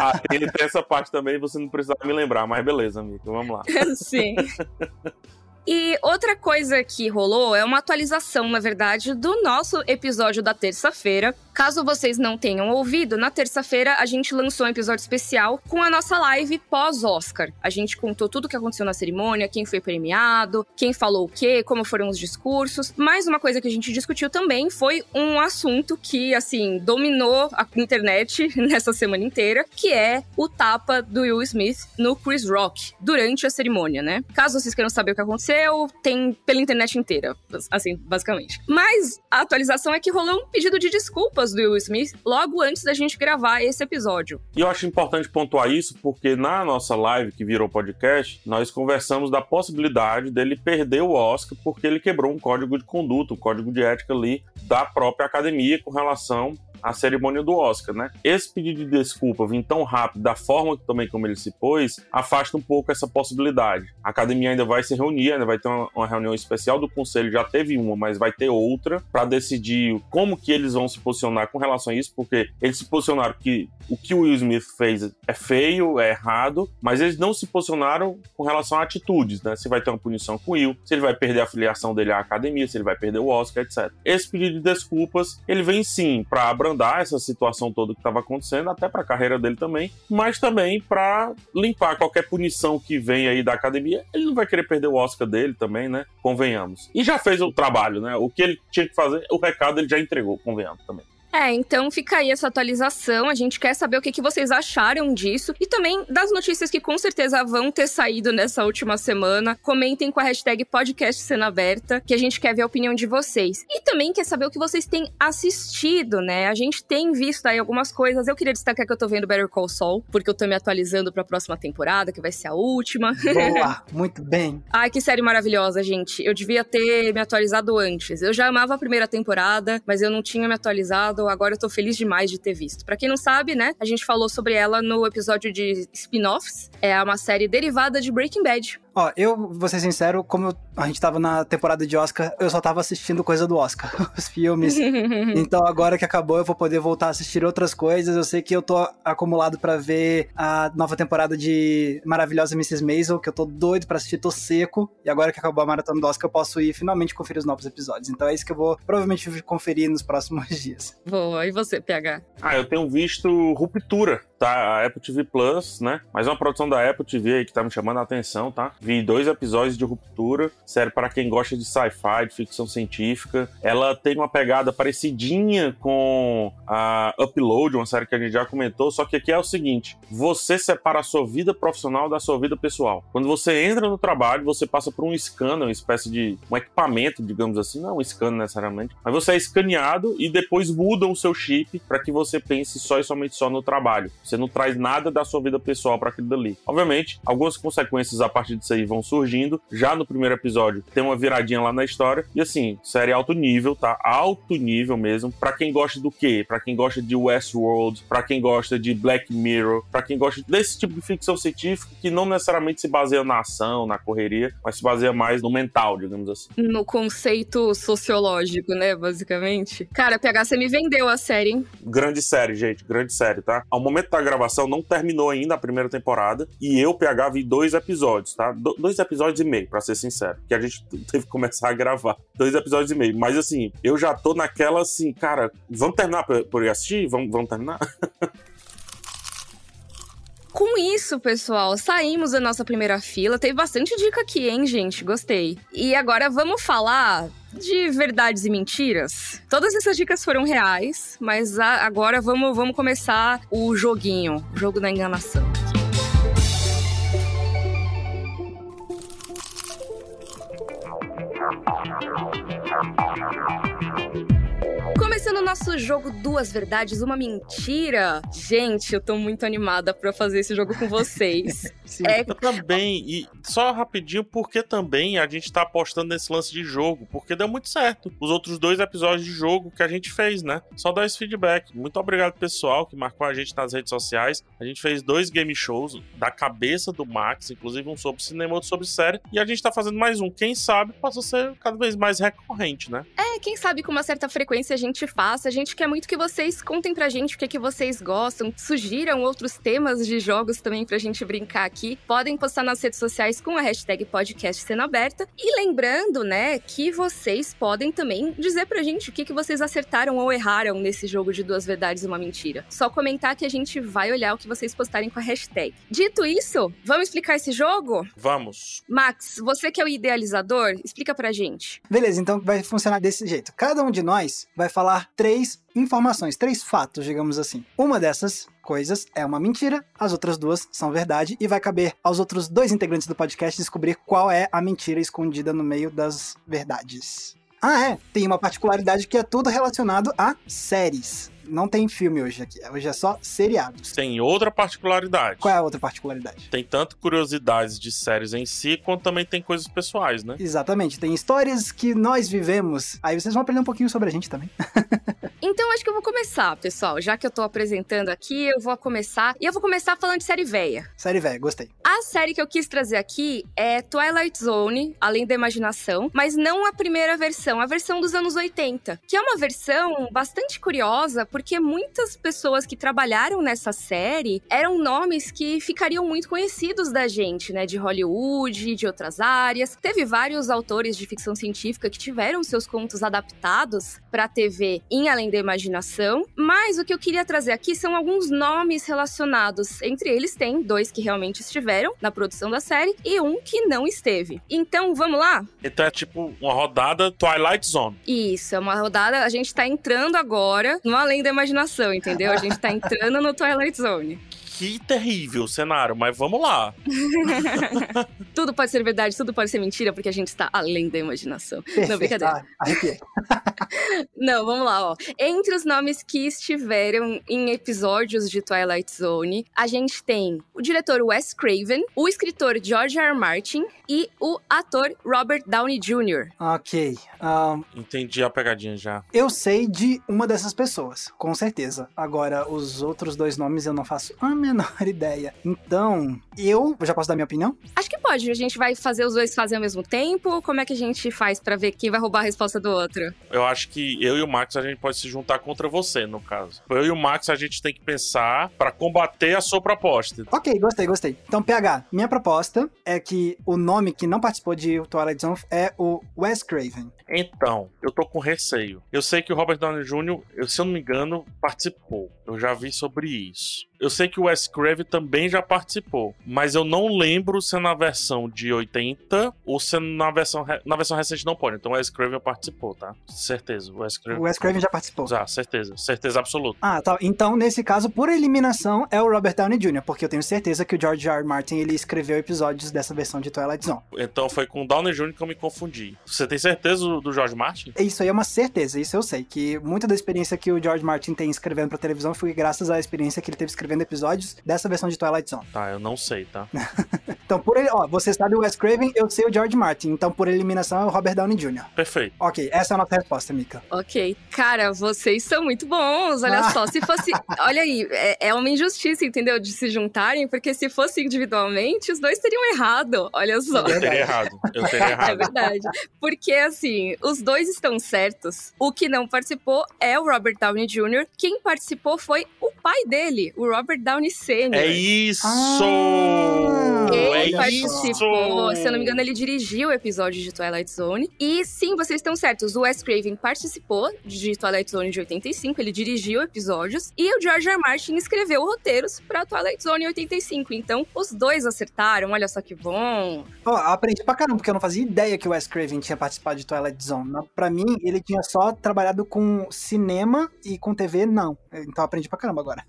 Speaker 3: ah, ele tem essa parte também, você não precisa me lembrar, mas beleza, amigo, vamos lá.
Speaker 1: Sim. E outra coisa que rolou é uma atualização, na verdade, do nosso episódio da terça-feira. Caso vocês não tenham ouvido, na terça-feira a gente lançou um episódio especial com a nossa live pós-Oscar. A gente contou tudo o que aconteceu na cerimônia, quem foi premiado, quem falou o quê, como foram os discursos. Mais uma coisa que a gente discutiu também foi um assunto que, assim, dominou a internet nessa semana inteira, que é o tapa do Will Smith no Chris Rock durante a cerimônia, né? Caso vocês queiram saber o que aconteceu, tem pela internet inteira, assim, basicamente. Mas a atualização é que rolou um pedido de desculpas do Will Smith logo antes da gente gravar esse episódio.
Speaker 3: E eu acho importante pontuar isso porque na nossa live que virou podcast, nós conversamos da possibilidade dele perder o Oscar porque ele quebrou um código de conduta, um código de ética ali da própria academia com relação a cerimônia do Oscar, né? Esse pedido de desculpa vir tão rápido, da forma também como ele se pôs, afasta um pouco essa possibilidade. A academia ainda vai se reunir, ainda vai ter uma, reunião especial do conselho, já teve uma, mas vai ter outra para decidir como que eles vão se posicionar com relação a isso, porque eles se posicionaram que o que o Will Smith fez é feio, é errado, mas eles não se posicionaram com relação a atitudes, né? Se vai ter uma punição com o Will, se ele vai perder a filiação dele à academia, se ele vai perder o Oscar, etc. Esse pedido de desculpas, ele vem sim para abrandar essa situação toda que estava acontecendo, até para a carreira dele também, mas também para limpar qualquer punição que vem aí da academia. Ele não vai querer perder o Oscar dele também, né? Convenhamos. E já fez o trabalho, né? O que ele tinha que fazer, o recado ele já entregou, convenhamos também.
Speaker 1: É, então fica aí essa atualização. A gente quer saber o que, que vocês acharam disso e também das notícias que com certeza vão ter saído nessa última semana. Comentem com a hashtag podcast cena aberta, que a gente quer ver a opinião de vocês. E também quer saber o que vocês têm assistido, né? A gente tem visto aí algumas coisas. Eu queria destacar que eu tô vendo Better Call Saul, porque eu tô me atualizando pra próxima temporada, que vai ser a última.
Speaker 2: Boa, muito bem.
Speaker 1: Ai, que série maravilhosa, gente. Eu devia ter me atualizado antes. Eu já amava a primeira temporada, mas eu não tinha me atualizado. Agora eu tô feliz demais de ter visto. Pra quem não sabe, né, a gente falou sobre ela no episódio de spin-offs. É uma série derivada de Breaking Bad.
Speaker 2: Ó, eu vou ser sincero, como eu, a gente tava na temporada de Oscar, eu só tava assistindo coisa do Oscar, os filmes. então agora que acabou, eu vou poder voltar a assistir outras coisas. Eu sei que eu tô acumulado para ver a nova temporada de Maravilhosa Mrs. Maisel, que eu tô doido para assistir, tô seco. E agora que acabou a maratona do Oscar, eu posso ir finalmente conferir os novos episódios. Então é isso que eu vou provavelmente conferir nos próximos dias.
Speaker 1: Boa, e você, PH?
Speaker 3: Ah, eu tenho visto Ruptura, tá? A Apple TV Plus, né? Mais uma produção da Apple TV aí que tá me chamando a atenção, tá? Vi dois episódios de Ruptura, sério para quem gosta de sci-fi, de ficção científica. Ela tem uma pegada parecidinha com a Upload, uma série que a gente já comentou, só que aqui é o seguinte: você separa a sua vida profissional da sua vida pessoal. Quando você entra no trabalho, você passa por um scanner, uma espécie de um equipamento, digamos assim, não um scanner necessariamente, mas você é escaneado e depois mudam o seu chip para que você pense só e somente só no trabalho. Você não traz nada da sua vida pessoal para aquilo dali. Obviamente, algumas consequências a partir disso aí vão surgindo. Já no primeiro episódio tem uma viradinha lá na história. E assim, série alto nível, tá? Alto nível mesmo. Para quem gosta do quê? Para quem gosta de Westworld, para quem gosta de Black Mirror, para quem gosta desse tipo de ficção científica que não necessariamente se baseia na ação, na correria, mas se baseia mais no mental, digamos assim.
Speaker 1: No conceito sociológico, né, basicamente. Cara, PH, você me vendeu a série, hein?
Speaker 3: Grande série, gente, grande série, tá? Ao momento da gravação não terminou ainda a primeira temporada e eu, PH, vi dois episódios, tá? Do dois episódios e meio, para ser sincero, que a gente teve que começar a gravar. Dois episódios e meio. Mas assim, eu já tô naquela assim, cara, vamos terminar por assistir? Vamos, vamos terminar?
Speaker 1: Com isso, pessoal, saímos da nossa primeira fila. Teve bastante dica aqui, hein, gente? Gostei. E agora vamos falar de verdades e mentiras. Todas essas dicas foram reais, mas agora vamos, vamos começar o joguinho, o jogo da enganação. Nosso jogo Duas Verdades, Uma Mentira. Gente, eu tô muito animada pra fazer esse jogo com vocês.
Speaker 4: Sim, é... Eu também. E só rapidinho, porque também a gente tá apostando nesse lance de jogo, porque deu muito certo. Os outros dois episódios de jogo que a gente fez, né? Só dar esse feedback. Muito obrigado, pessoal, que marcou a gente nas redes sociais. A gente fez dois game shows da cabeça do Max, inclusive um sobre cinema, outro sobre série. E a gente tá fazendo mais um. Quem sabe possa ser cada vez mais recorrente, né?
Speaker 1: É, quem sabe com uma certa frequência a gente gente faça. A gente quer muito que vocês contem pra gente o que, é que vocês gostam, sugiram outros temas de jogos também pra gente brincar aqui. Podem postar nas redes sociais com a hashtag podcast sendo aberta. E lembrando, né, que vocês podem também dizer pra gente o que, que vocês acertaram ou erraram nesse jogo de duas verdades e uma mentira. Só comentar que a gente vai olhar o que vocês postarem com a hashtag. Dito isso, vamos explicar esse jogo?
Speaker 4: Vamos.
Speaker 1: Max, você que é o idealizador, explica pra gente.
Speaker 2: Beleza, então vai funcionar desse jeito. Cada um de nós vai falar falar três informações, três fatos, digamos assim. Uma dessas coisas é uma mentira, as outras duas são verdade, e vai caber aos outros dois integrantes do podcast descobrir qual é a mentira escondida no meio das verdades. Ah, é, tem uma particularidade que é tudo relacionado a séries não tem filme hoje aqui. Hoje é só seriados.
Speaker 4: Tem outra particularidade.
Speaker 2: Qual é a outra particularidade?
Speaker 4: Tem tanto curiosidades de séries em si, quanto também tem coisas pessoais, né?
Speaker 2: Exatamente. Tem histórias que nós vivemos. Aí vocês vão aprender um pouquinho sobre a gente também.
Speaker 1: então acho que eu vou começar, pessoal. Já que eu tô apresentando aqui, eu vou começar. E eu vou começar falando de série velha.
Speaker 2: Série velha, gostei.
Speaker 1: A série que eu quis trazer aqui é Twilight Zone, Além da Imaginação, mas não a primeira versão, a versão dos anos 80, que é uma versão bastante curiosa, porque porque muitas pessoas que trabalharam nessa série eram nomes que ficariam muito conhecidos da gente, né? De Hollywood, de outras áreas. Teve vários autores de ficção científica que tiveram seus contos adaptados para TV em Além além da imaginação, mas o que eu queria trazer aqui são alguns nomes relacionados. Entre eles tem dois que realmente estiveram na produção da série e um que não esteve. Então, vamos lá?
Speaker 3: Então é tipo uma rodada Twilight Zone.
Speaker 1: Isso, é uma rodada. A gente tá entrando agora no além da imaginação, entendeu? A gente tá entrando no Twilight Zone.
Speaker 3: Que terrível cenário, mas vamos lá.
Speaker 1: tudo pode ser verdade, tudo pode ser mentira, porque a gente está além da imaginação.
Speaker 2: Perfeito.
Speaker 1: Não, brincadeira.
Speaker 2: Ah.
Speaker 1: Não, vamos lá, ó. Entre os nomes que estiveram em episódios de Twilight Zone, a gente tem o diretor Wes Craven, o escritor George R. R. Martin e o ator Robert Downey Jr.
Speaker 2: ok. ahn,
Speaker 3: Entendi a pegadinha já.
Speaker 2: eu sei de uma dessas pessoas, com certeza. Agora, os outros dois nomes eu não faço a menor ideia. Então, eu já posso dar minha opinião?
Speaker 1: Acho que pode. A gente vai fazer os dois fazer ao mesmo tempo? Como é que a gente faz pra ver quem vai roubar a resposta do outro?
Speaker 3: Eu acho que eu e o Max a gente pode se juntar contra você, no caso. Eu e o Max a gente tem que pensar pra combater a sua proposta.
Speaker 2: Ok, gostei, gostei. Então, PH, minha proposta é que o nome que não participou de Twilight Zone é o Wes Craven.
Speaker 3: Então, eu tô com receio. Eu sei que o Robert Downey Jr., eu, se eu não me engano, participou. Eu já vi sobre isso. Eu sei que o Wes Craven também já participou, mas eu não lembro se é na versão de 80 ou se é na versão re- na versão recente não pode. Então o Wes Craven participou, tá? Certeza, o Wes
Speaker 2: O
Speaker 3: Craven.
Speaker 2: Wes Craven já participou.
Speaker 3: Já, certeza, certeza absoluta.
Speaker 2: Ah, tá. Então, nesse caso, por eliminação, é o Robert Downey Jr., porque eu tenho certeza que o George R. R. Martin ele escreveu episódios dessa versão de Twilight Zone.
Speaker 3: Então foi com o Downey Jr. que eu me confundi. Você tem certeza do, do George Martin?
Speaker 2: Isso aí é uma certeza, isso eu sei. Que muita da experiência que o George Martin tem escrevendo pra televisão foi graças à experiência que ele teve escrevendo episódios dessa versão de Twilight Zone.
Speaker 3: Tá, eu não sei, tá?
Speaker 2: Então, por ele, ó, você sabe o Wes Craven, eu sei o George Martin. Então, por eliminação, é o Robert Downey Jr.
Speaker 3: Perfeito.
Speaker 2: Ok, essa é a nossa resposta, Mika.
Speaker 1: Ok. Cara, vocês são muito bons. Olha
Speaker 2: Ah.
Speaker 1: só, se fosse. Olha aí, é, é uma injustiça, entendeu? De se juntarem, porque se fosse individualmente, os dois teriam errado. Olha só.
Speaker 3: Eu teria errado. Eu teria
Speaker 1: É
Speaker 3: errado.
Speaker 1: verdade. Porque, assim, os dois estão certos. O que não participou é o Robert Downey Jr. Quem participou foi o pai dele, o Robert Downey Sr.
Speaker 3: É isso!
Speaker 2: Ah,
Speaker 1: Ele
Speaker 3: é
Speaker 2: olha
Speaker 3: isso!
Speaker 1: participou, se eu não me engano, ele dirigiu o episódio de Twilight Zone. E sim, vocês estão certos, o Wes Craven participou de Twilight Zone de 85, ele dirigiu episódios. E o George R. Martin escreveu roteiros pra Twilight Zone em 85. Então, os dois acertaram, olha só que bom.
Speaker 2: Ó, aprendi pra caramba, porque eu não fazia ideia que o Wes Craven tinha participado de Twilight Zone. Pra mim, ele tinha só trabalhado com cinema e com TV, não. Então aprendi pra caramba agora.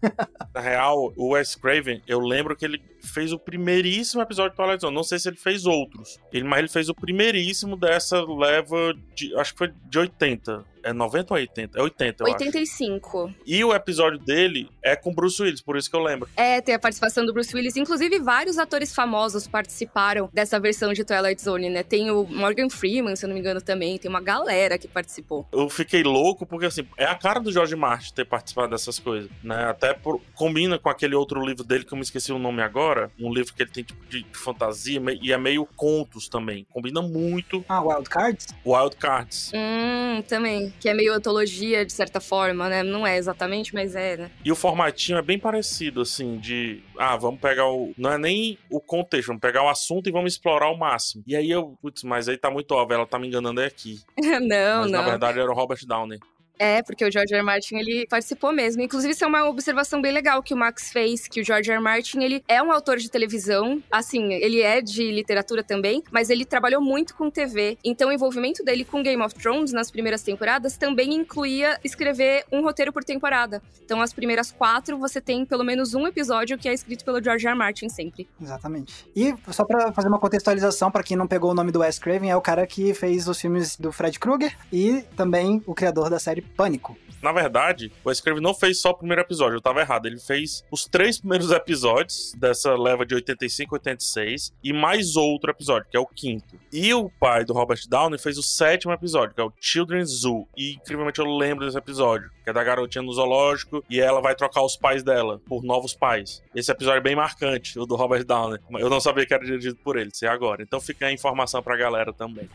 Speaker 3: Na real, o Wes Craven, eu lembro que ele fez o primeiríssimo episódio de Twilight Zone. Não sei se ele fez outros. Ele, mas ele fez o primeiríssimo dessa leva de. Acho que foi de 80. É 90 ou 80? É 80, eu acho.
Speaker 1: 85.
Speaker 3: E o episódio dele é com Bruce Willis, por isso que eu lembro.
Speaker 1: É, tem a participação do Bruce Willis. Inclusive, vários atores famosos participaram dessa versão de Twilight Zone, né? Tem o Morgan Freeman, se eu não me engano, também. Tem uma galera que participou.
Speaker 3: Eu fiquei louco porque, assim, é a cara do George Martin ter participado dessas coisas, né? Até por- combina com aquele outro livro dele que eu me esqueci o nome agora. Um livro que ele tem tipo de, de fantasia e é meio contos também. Combina muito
Speaker 2: Ah, Wild Cards?
Speaker 3: Wild Cards.
Speaker 1: Hum, também. Que é meio antologia, de certa forma, né? Não é exatamente, mas é, né?
Speaker 3: E o formatinho é bem parecido, assim, de. Ah, vamos pegar o. Não é nem o contexto, vamos pegar o assunto e vamos explorar ao máximo. E aí eu. Putz, mas aí tá muito óbvio, ela tá me enganando é aqui.
Speaker 1: não,
Speaker 3: mas
Speaker 1: não.
Speaker 3: na verdade era o Robert Downey.
Speaker 1: É, porque o George R. Martin, ele participou mesmo. Inclusive, isso é uma observação bem legal que o Max fez, que o George R. Martin, ele é um autor de televisão, assim, ele é de literatura também, mas ele trabalhou muito com TV. Então, o envolvimento dele com Game of Thrones nas primeiras temporadas também incluía escrever um roteiro por temporada. Então, as primeiras quatro, você tem pelo menos um episódio que é escrito pelo George R. R. Martin sempre.
Speaker 2: Exatamente. E só pra fazer uma contextualização, pra quem não pegou o nome do Wes Craven, é o cara que fez os filmes do Fred Krueger e também o criador da série Pânico.
Speaker 3: Na verdade, o Wes Craven não fez só o primeiro episódio, eu tava errado. Ele fez os três primeiros episódios dessa leva de 85 86 e mais outro episódio, que é o quinto. E o pai do Robert Downey fez o sétimo episódio, que é o Children's Zoo. E incrivelmente eu lembro desse episódio, que é da garotinha no zoológico e ela vai trocar os pais dela por novos pais. Esse episódio é bem marcante, o do Robert Downey. Eu não sabia que era dirigido por ele, sei agora. Então fica a informação pra galera também.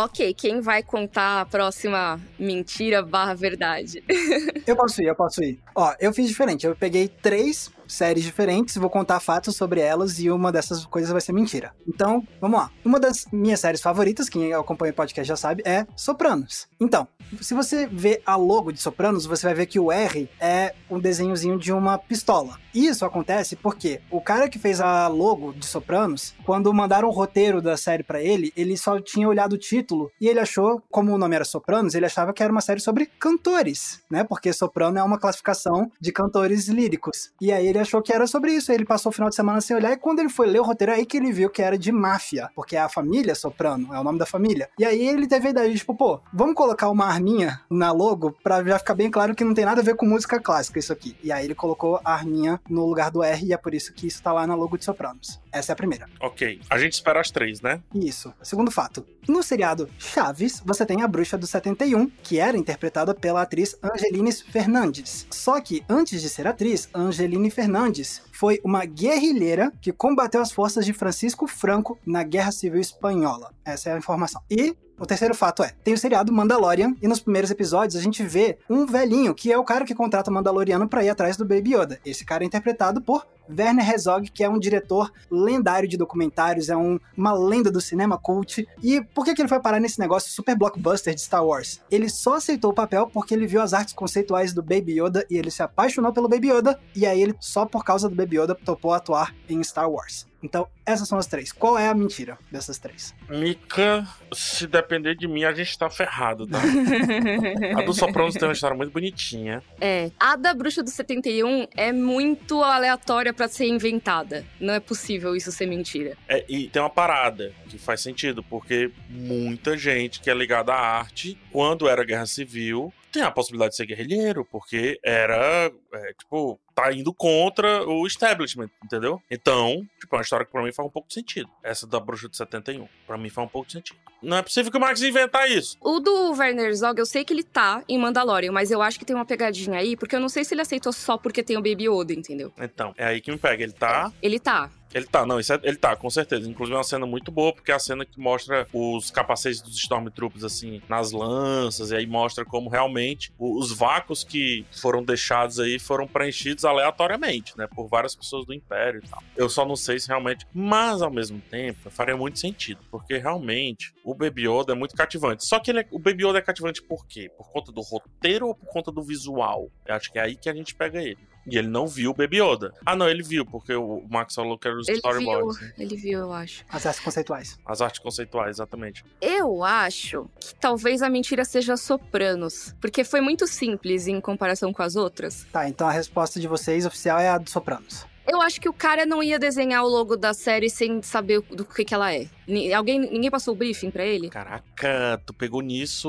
Speaker 1: Ok, quem vai contar a próxima mentira barra verdade?
Speaker 2: Eu posso ir, eu posso ir. Ó, eu fiz diferente. Eu peguei três séries diferentes, vou contar fatos sobre elas e uma dessas coisas vai ser mentira. Então, vamos lá. Uma das minhas séries favoritas, quem acompanha o podcast já sabe, é Sopranos. Então, Se você vê a logo de Sopranos, você vai ver que o R é um desenhozinho de uma pistola. Isso acontece porque o cara que fez a logo de Sopranos, quando mandaram o roteiro da série para ele, ele só tinha olhado o título e ele achou, como o nome era Sopranos, ele achava que era uma série sobre cantores, né? Porque soprano é uma classificação de cantores líricos. E aí ele achou que era sobre isso. Ele passou o final de semana sem olhar e quando ele foi ler o roteiro, é aí que ele viu que era de máfia, porque é a família Soprano, é o nome da família. E aí ele teve a ideia de, tipo, pô, vamos colocar uma arminha na logo pra já ficar bem claro que não tem nada a ver com música clássica isso aqui. E aí ele colocou a arminha no lugar do R e é por isso que isso tá lá na logo de Sopranos. Essa é a primeira.
Speaker 3: Ok. A gente espera as três, né?
Speaker 2: Isso. Segundo fato. No seriado Chaves, você tem a bruxa do 71, que era interpretada pela atriz Angeline Fernandes. Só que, antes de ser atriz, Angeline Fernandes foi uma guerrilheira que combateu as forças de Francisco Franco na Guerra Civil Espanhola. Essa é a informação. E o terceiro fato é, tem o seriado Mandalorian e nos primeiros episódios a gente vê um velhinho que é o cara que contrata o Mandaloriano para ir atrás do Baby Yoda. Esse cara é interpretado por Werner Herzog, que é um diretor lendário de documentários, é um, uma lenda do cinema cult. E por que, que ele foi parar nesse negócio super blockbuster de Star Wars? Ele só aceitou o papel porque ele viu as artes conceituais do Baby Yoda e ele se apaixonou pelo Baby Yoda, e aí ele, só por causa do Baby Yoda, topou atuar em Star Wars. Então, essas são as três. Qual é a mentira dessas três?
Speaker 3: Mika, se depender de mim, a gente tá ferrado, tá? a do Sopranos tem uma história muito bonitinha.
Speaker 1: É. A da Bruxa do 71 é muito aleatória para ser inventada. Não é possível isso ser mentira.
Speaker 3: É, e tem uma parada que faz sentido, porque muita gente que é ligada à arte, quando era guerra civil, tem a possibilidade de ser guerrilheiro, porque era, é, tipo, tá indo contra o establishment, entendeu? Então, tipo, é uma história que pra mim faz um pouco de sentido. Essa da Bruxa de 71. Pra mim faz um pouco de sentido. Não é possível que o Max inventar isso.
Speaker 1: O do Werner Zog, eu sei que ele tá em Mandalorian, mas eu acho que tem uma pegadinha aí, porque eu não sei se ele aceitou só porque tem o Baby Yoda, entendeu?
Speaker 3: Então, é aí que me pega. Ele tá.
Speaker 1: Ele tá.
Speaker 3: Ele tá, não, é, ele tá, com certeza. Inclusive é uma cena muito boa, porque é a cena que mostra os capacetes dos Stormtroopers, assim, nas lanças, e aí mostra como realmente os vácuos que foram deixados aí foram preenchidos aleatoriamente, né, por várias pessoas do Império e tal. Eu só não sei se realmente, mas ao mesmo tempo, faria muito sentido, porque realmente o Baby Yoda é muito cativante. Só que é, o Baby Yoda é cativante por quê? Por conta do roteiro ou por conta do visual? Eu acho que é aí que a gente pega ele. E ele não viu o Baby Yoda. Ah, não, ele viu, porque o Max falou que era os
Speaker 1: Ele viu,
Speaker 3: storyboards. né?
Speaker 1: ele viu, eu acho.
Speaker 2: As artes conceituais.
Speaker 3: As artes conceituais, exatamente.
Speaker 1: Eu acho que talvez a mentira seja Sopranos, porque foi muito simples em comparação com as outras.
Speaker 2: Tá, então a resposta de vocês oficial é a do Sopranos.
Speaker 1: Eu acho que o cara não ia desenhar o logo da série sem saber do que, que ela é. Alguém, ninguém passou o briefing pra ele?
Speaker 3: Caraca, tu pegou nisso,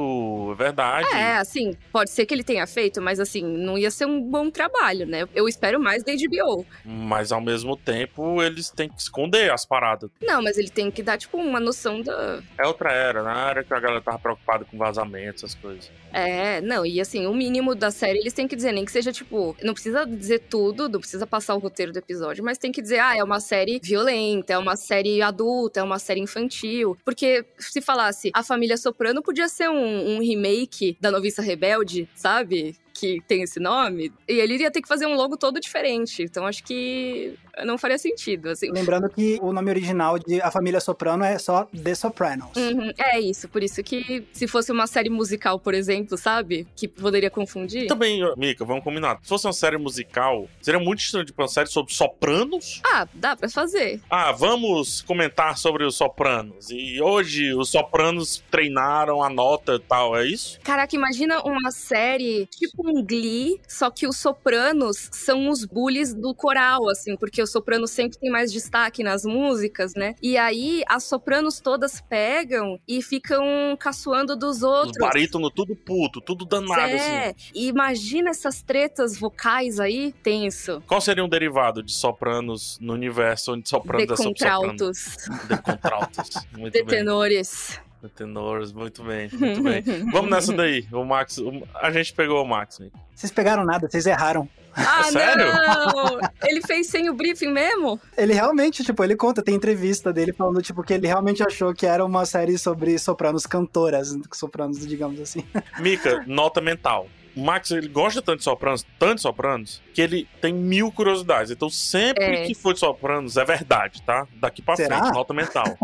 Speaker 3: é verdade.
Speaker 1: É, assim, pode ser que ele tenha feito, mas assim, não ia ser um bom trabalho, né? Eu espero mais da HBO.
Speaker 3: Mas ao mesmo tempo, eles têm que esconder as paradas.
Speaker 1: Não, mas ele tem que dar, tipo, uma noção da.
Speaker 3: É outra era, na era que a galera tava preocupada com vazamento, essas coisas.
Speaker 1: É, não, e assim, o mínimo da série eles têm que dizer, nem que seja, tipo, não precisa dizer tudo, não precisa passar o roteiro do episódio, mas tem que dizer, ah, é uma série violenta, é uma série adulta, é uma série infantil. Porque se falasse a família Soprano, podia ser um, um remake da Noviça Rebelde, sabe? Que tem esse nome. E ele iria ter que fazer um logo todo diferente. Então acho que não faria sentido, assim.
Speaker 2: Lembrando que o nome original de A Família Soprano é só The Sopranos.
Speaker 1: Uhum, é isso, por isso que se fosse uma série musical, por exemplo, sabe? Que poderia confundir.
Speaker 3: Também, Mika, vamos combinar. Se fosse uma série musical, seria muito estranho de uma série sobre sopranos.
Speaker 1: Ah, dá pra fazer.
Speaker 3: Ah, vamos comentar sobre os sopranos. E hoje os sopranos treinaram a nota e tal, é isso?
Speaker 1: Caraca, imagina uma série tipo um Glee, só que os sopranos são os bullies do coral, assim, porque os sopranos sempre tem mais destaque nas músicas, né? E aí as sopranos todas pegam e ficam caçoando dos
Speaker 3: Os
Speaker 1: outros.
Speaker 3: barítonos tudo puto, tudo danado, assim.
Speaker 1: é, e imagina essas tretas vocais aí, tenso.
Speaker 3: Qual seria um derivado de sopranos no universo onde sopranos é sobre soprano?
Speaker 1: Decontrautos,
Speaker 3: De contraltos. Muito bem.
Speaker 1: detenores.
Speaker 3: Tenores, muito bem, muito bem. Vamos nessa daí. O Max, o- a gente pegou o Max. Nick.
Speaker 2: Vocês pegaram nada, vocês erraram.
Speaker 1: Ah,
Speaker 3: Sério?
Speaker 1: não! Ele fez sem o briefing mesmo?
Speaker 2: Ele realmente, tipo, ele conta, tem entrevista dele falando, tipo, que ele realmente achou que era uma série sobre sopranos cantoras, sopranos, digamos assim.
Speaker 3: Mika, nota mental. O Max, ele gosta tanto de sopranos, tanto de sopranos, que ele tem mil curiosidades. Então, sempre
Speaker 1: É.
Speaker 3: que for de sopranos, é verdade, tá? Daqui pra
Speaker 2: Será?
Speaker 3: frente, nota mental.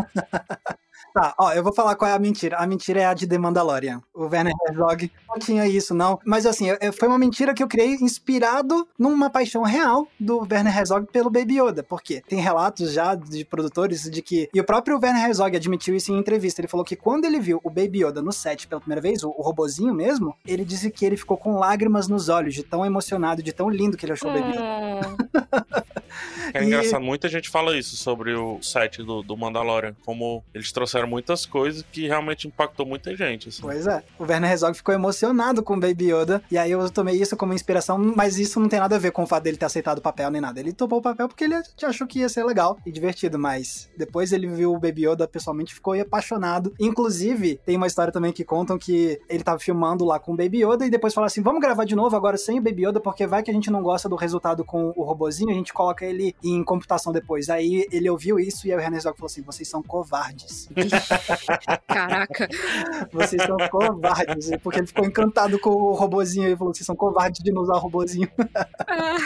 Speaker 2: Tá, ó, eu vou falar qual é a mentira. A mentira é a de The Mandalorian. O Werner Herzog não tinha isso, não. Mas assim, eu- eu- foi uma mentira que eu criei inspirado numa paixão real do Werner Herzog pelo Baby Yoda. Por quê? Tem relatos já de produtores de que. E o próprio Werner Herzog admitiu isso em entrevista. Ele falou que quando ele viu o Baby Yoda no set pela primeira vez, o, o robozinho mesmo, ele disse que ele ficou com lágrimas nos olhos, de tão emocionado, de tão lindo que ele achou o Baby Yoda.
Speaker 3: É
Speaker 2: E-
Speaker 3: engraçado, muita gente fala isso sobre o set do, do Mandalorian, como eles trouxeram muitas coisas que realmente impactou muita gente. assim.
Speaker 2: Pois é. O Werner Herzog ficou emocionado com o Baby Yoda. E aí eu tomei isso como inspiração, mas isso não tem nada a ver com o fato dele ter aceitado o papel nem nada. Ele topou o papel porque ele achou que ia ser legal e divertido, mas depois ele viu o Baby Yoda pessoalmente ficou apaixonado. Inclusive, tem uma história também que contam que ele tava filmando lá com o Baby Yoda e depois falaram assim: vamos gravar de novo agora sem o Baby Yoda, porque vai que a gente não gosta do resultado com o robozinho, a gente coloca ele em computação depois. Aí ele ouviu isso e aí o Herzog falou assim: vocês são covardes.
Speaker 1: caraca.
Speaker 2: Vocês são covardes. Porque ele ficou encantado com o robozinho e falou: vocês são covardes de não usar o robozinho.
Speaker 1: Ah,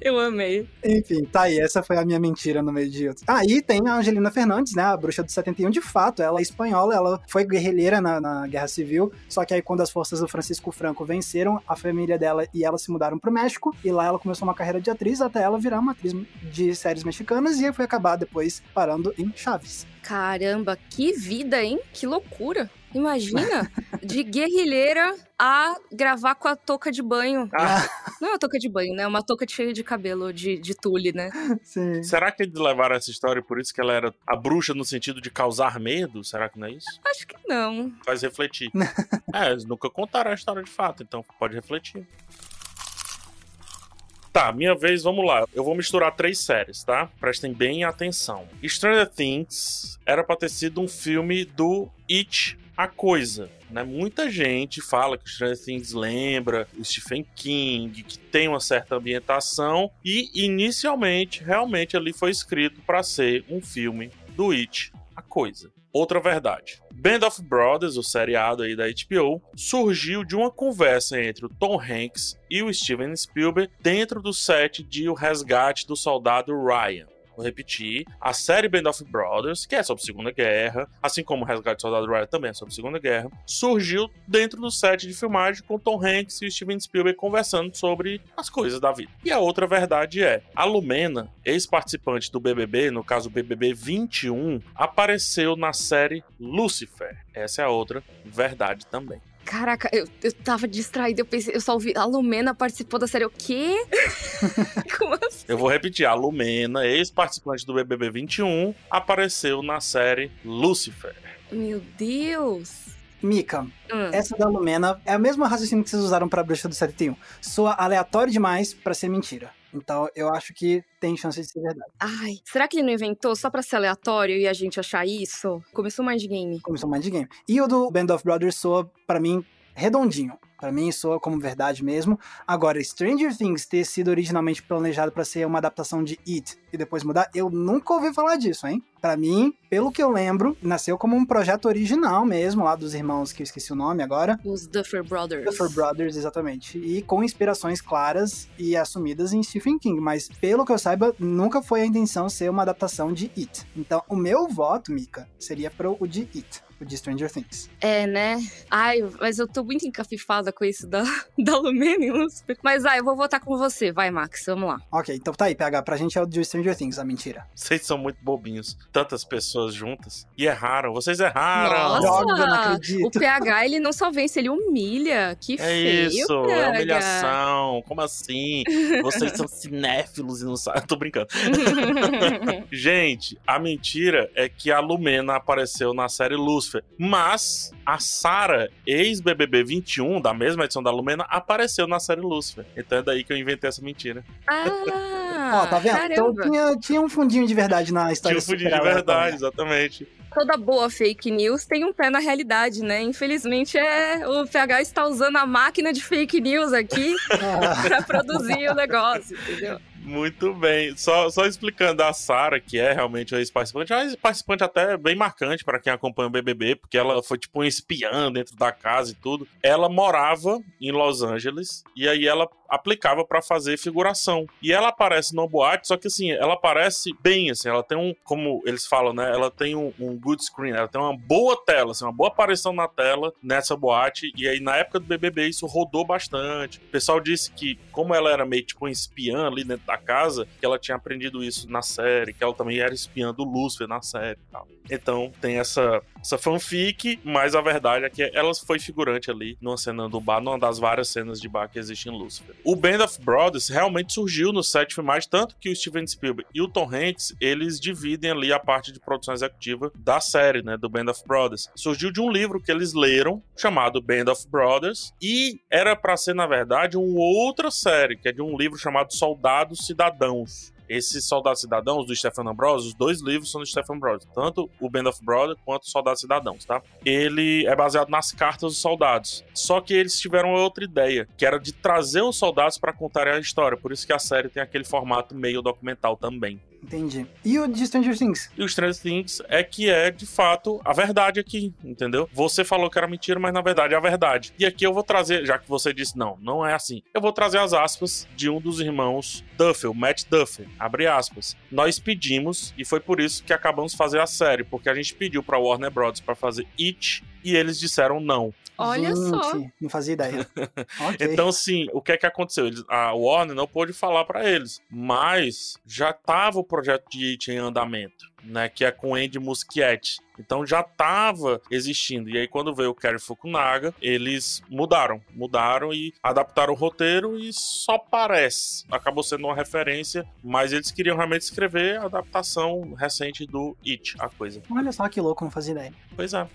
Speaker 1: eu amei.
Speaker 2: Enfim, tá aí. Essa foi a minha mentira no meio de outros. Ah, e tem a Angelina Fernandes, né? A bruxa do 71, de fato. Ela é espanhola, ela foi guerrilheira na, na Guerra Civil. Só que aí, quando as forças do Francisco Franco venceram, a família dela e ela se mudaram pro México. E lá ela começou uma carreira de atriz até ela virar uma atriz de séries mexicanas. E aí foi acabar depois parando em Chaves.
Speaker 1: Caramba, que vida, hein? Que loucura. Imagina, de guerrilheira a gravar com a touca de banho.
Speaker 3: Ah,
Speaker 1: Não é uma touca de banho, né? É uma touca cheia de cabelo, de, de tule, né?
Speaker 2: Sim.
Speaker 3: será que eles levaram essa história e por isso que ela era a bruxa no sentido de causar medo? Será que não é isso?
Speaker 1: Acho que não.
Speaker 3: Faz refletir. é, eles nunca contaram a história de fato, então pode refletir. Tá, minha vez, vamos lá. Eu vou misturar três séries, tá? Prestem bem atenção. Stranger Things era pra ter sido um filme do It, a Coisa. Né? Muita gente fala que Stranger Things lembra o Stephen King, que tem uma certa ambientação, e inicialmente, realmente, ali foi escrito pra ser um filme do It, a Coisa. Outra verdade. Band of Brothers, o seriado aí da HBO, surgiu de uma conversa entre o Tom Hanks e o Steven Spielberg dentro do set de O Resgate do Soldado Ryan. Vou repetir, a série Band of Brothers, que é sobre Segunda Guerra, assim como Resgate do Soldado Ryan também é sobre Segunda Guerra, surgiu dentro do set de filmagem com Tom Hanks e Steven Spielberg conversando sobre as coisas da vida. E a outra verdade é, a Lumena, ex-participante do BBB, no caso BBB 21, apareceu na série Lucifer. Essa é a outra verdade também.
Speaker 1: Caraca, eu, eu tava distraída, eu pensei, eu só ouvi. A Lumena participou da série. O quê? Como assim?
Speaker 3: Eu vou repetir, a Lumena, ex-participante do BBB 21, apareceu na série Lucifer.
Speaker 1: Meu Deus.
Speaker 2: Mika,
Speaker 1: Hum.
Speaker 2: essa da Lumena é o mesmo raciocínio que vocês usaram pra Bruxa do 71. Soa aleatório demais pra ser mentira. Então eu acho que tem chance de ser verdade.
Speaker 1: Ai, será que ele não inventou só pra ser aleatório e a gente achar isso? Começou mais de game.
Speaker 2: Começou mais de game. E o do Band of Brothers soa, pra mim, redondinho. Pra mim, soa como verdade mesmo. Agora, Stranger Things ter sido originalmente planejado pra ser uma adaptação de It e depois mudar, eu nunca ouvi falar disso, hein? Pra mim, pelo que eu lembro, nasceu como um projeto original mesmo, lá dos irmãos que eu esqueci o nome agora.
Speaker 1: Os Duffer Brothers.
Speaker 2: Duffer Brothers, exatamente. E com inspirações claras e assumidas em Stephen King. Mas, pelo que eu saiba, nunca foi a intenção ser uma adaptação de It. Então, o meu voto, Mika, seria pro o de It. O de Stranger Things.
Speaker 1: É, né? Ai, mas eu tô muito encafifada com isso da, da Lumena e Lucifer. Mas, ai, eu vou votar com você. Vai, Max, vamos lá.
Speaker 2: Ok, então tá aí, PH. Pra gente é o de Stranger Things, a mentira.
Speaker 3: Vocês são muito bobinhos. Tantas pessoas juntas. E erraram. Vocês erraram.
Speaker 1: Nossa,
Speaker 2: Droga, não acredito.
Speaker 1: o PH, ele não só vence, ele humilha. Que
Speaker 3: É
Speaker 1: feio,
Speaker 3: isso,
Speaker 1: PH.
Speaker 3: é humilhação. Como assim? Vocês são cinéfilos e não sabem. Tô brincando. Gente, a mentira é que a Lumena apareceu na série Lucifer, mas a Sarah, ex-BBB 21, da mesma edição da Lumena, apareceu na série Lucifer. Então é daí que eu inventei essa mentira.
Speaker 1: ah,
Speaker 2: Ó, tá vendo? Então
Speaker 1: caramba.
Speaker 2: tinha, tinha um fundinho de verdade na
Speaker 3: Tinha
Speaker 2: história.
Speaker 3: um fundinho de verdade,
Speaker 2: aleatória.
Speaker 3: exatamente.
Speaker 1: Toda boa fake news tem um pé na realidade, né? Infelizmente, é o PH está usando a máquina de fake news aqui pra produzir o negócio, entendeu?
Speaker 3: Muito bem. Só, só explicando a Sarah, que é realmente uma ex-participante, é uma ex-participante até bem marcante para quem acompanha o BBB, porque ela foi tipo um espiã dentro da casa e tudo. Ela morava em Los Angeles e aí ela aplicava para fazer figuração. E ela aparece no boate, só que assim, ela aparece bem, assim, ela tem um, como eles falam, né? Ela tem um, um good screen, ela tem uma boa tela, assim, uma boa aparição na tela nessa boate. E aí, na época do BBB, isso rodou bastante. O pessoal disse que, como ela era meio tipo um espiã ali dentro da casa, que ela tinha aprendido isso na série, que ela também era espiã do Lúcifer na série e tal. Então tem essa, essa fanfic, mas a verdade é que ela foi figurante ali numa cena do bar, numa das várias cenas de bar que existem em Lucifer. O Band of Brothers realmente surgiu no set filmagem, tanto que o Steven Spielberg e o Tom Hanks, eles dividem ali a parte de produção executiva da série, né, do Band of Brothers. Surgiu de um livro que eles leram, chamado Band of Brothers, e era para ser, na verdade, uma outra série, que é de um livro chamado Soldados Cidadãos. Esses Soldados Cidadãos do Stephen Ambrose, os dois livros são do Stephen Ambrose, tanto o Band of Brothers quanto o Soldados Cidadãos, tá? Ele é baseado nas cartas dos soldados. Só que eles tiveram outra ideia, que era de trazer os soldados para contar a história. Por isso que a série tem aquele formato meio documental também.
Speaker 2: Entendi. E o de Stranger Things?
Speaker 3: E o Stranger Things é que é, de fato, a verdade aqui, entendeu? Você falou que era mentira, mas na verdade é a verdade. E aqui eu vou trazer, já que você disse não, não é assim. Eu vou trazer as aspas de um dos irmãos Duffel, Matt Duffel. Abre aspas. Nós pedimos, e foi por isso que acabamos de fazer a série, porque a gente pediu pra Warner Bros. para fazer It, e eles disseram não.
Speaker 1: Olha
Speaker 2: Gente,
Speaker 1: só.
Speaker 2: Não fazia ideia. ok.
Speaker 3: Então, sim, o que é que aconteceu? Eles, a Warner não pôde falar pra eles, mas já tava o projeto de It em andamento, né? Que é com Andy Muschietti. Então já tava existindo. E aí, quando veio o Kerry Fukunaga, eles mudaram. Mudaram e adaptaram o roteiro e só parece. Acabou sendo uma referência, mas eles queriam realmente escrever a adaptação recente do It, a coisa.
Speaker 2: Olha só que louco, não fazia ideia.
Speaker 3: Pois é.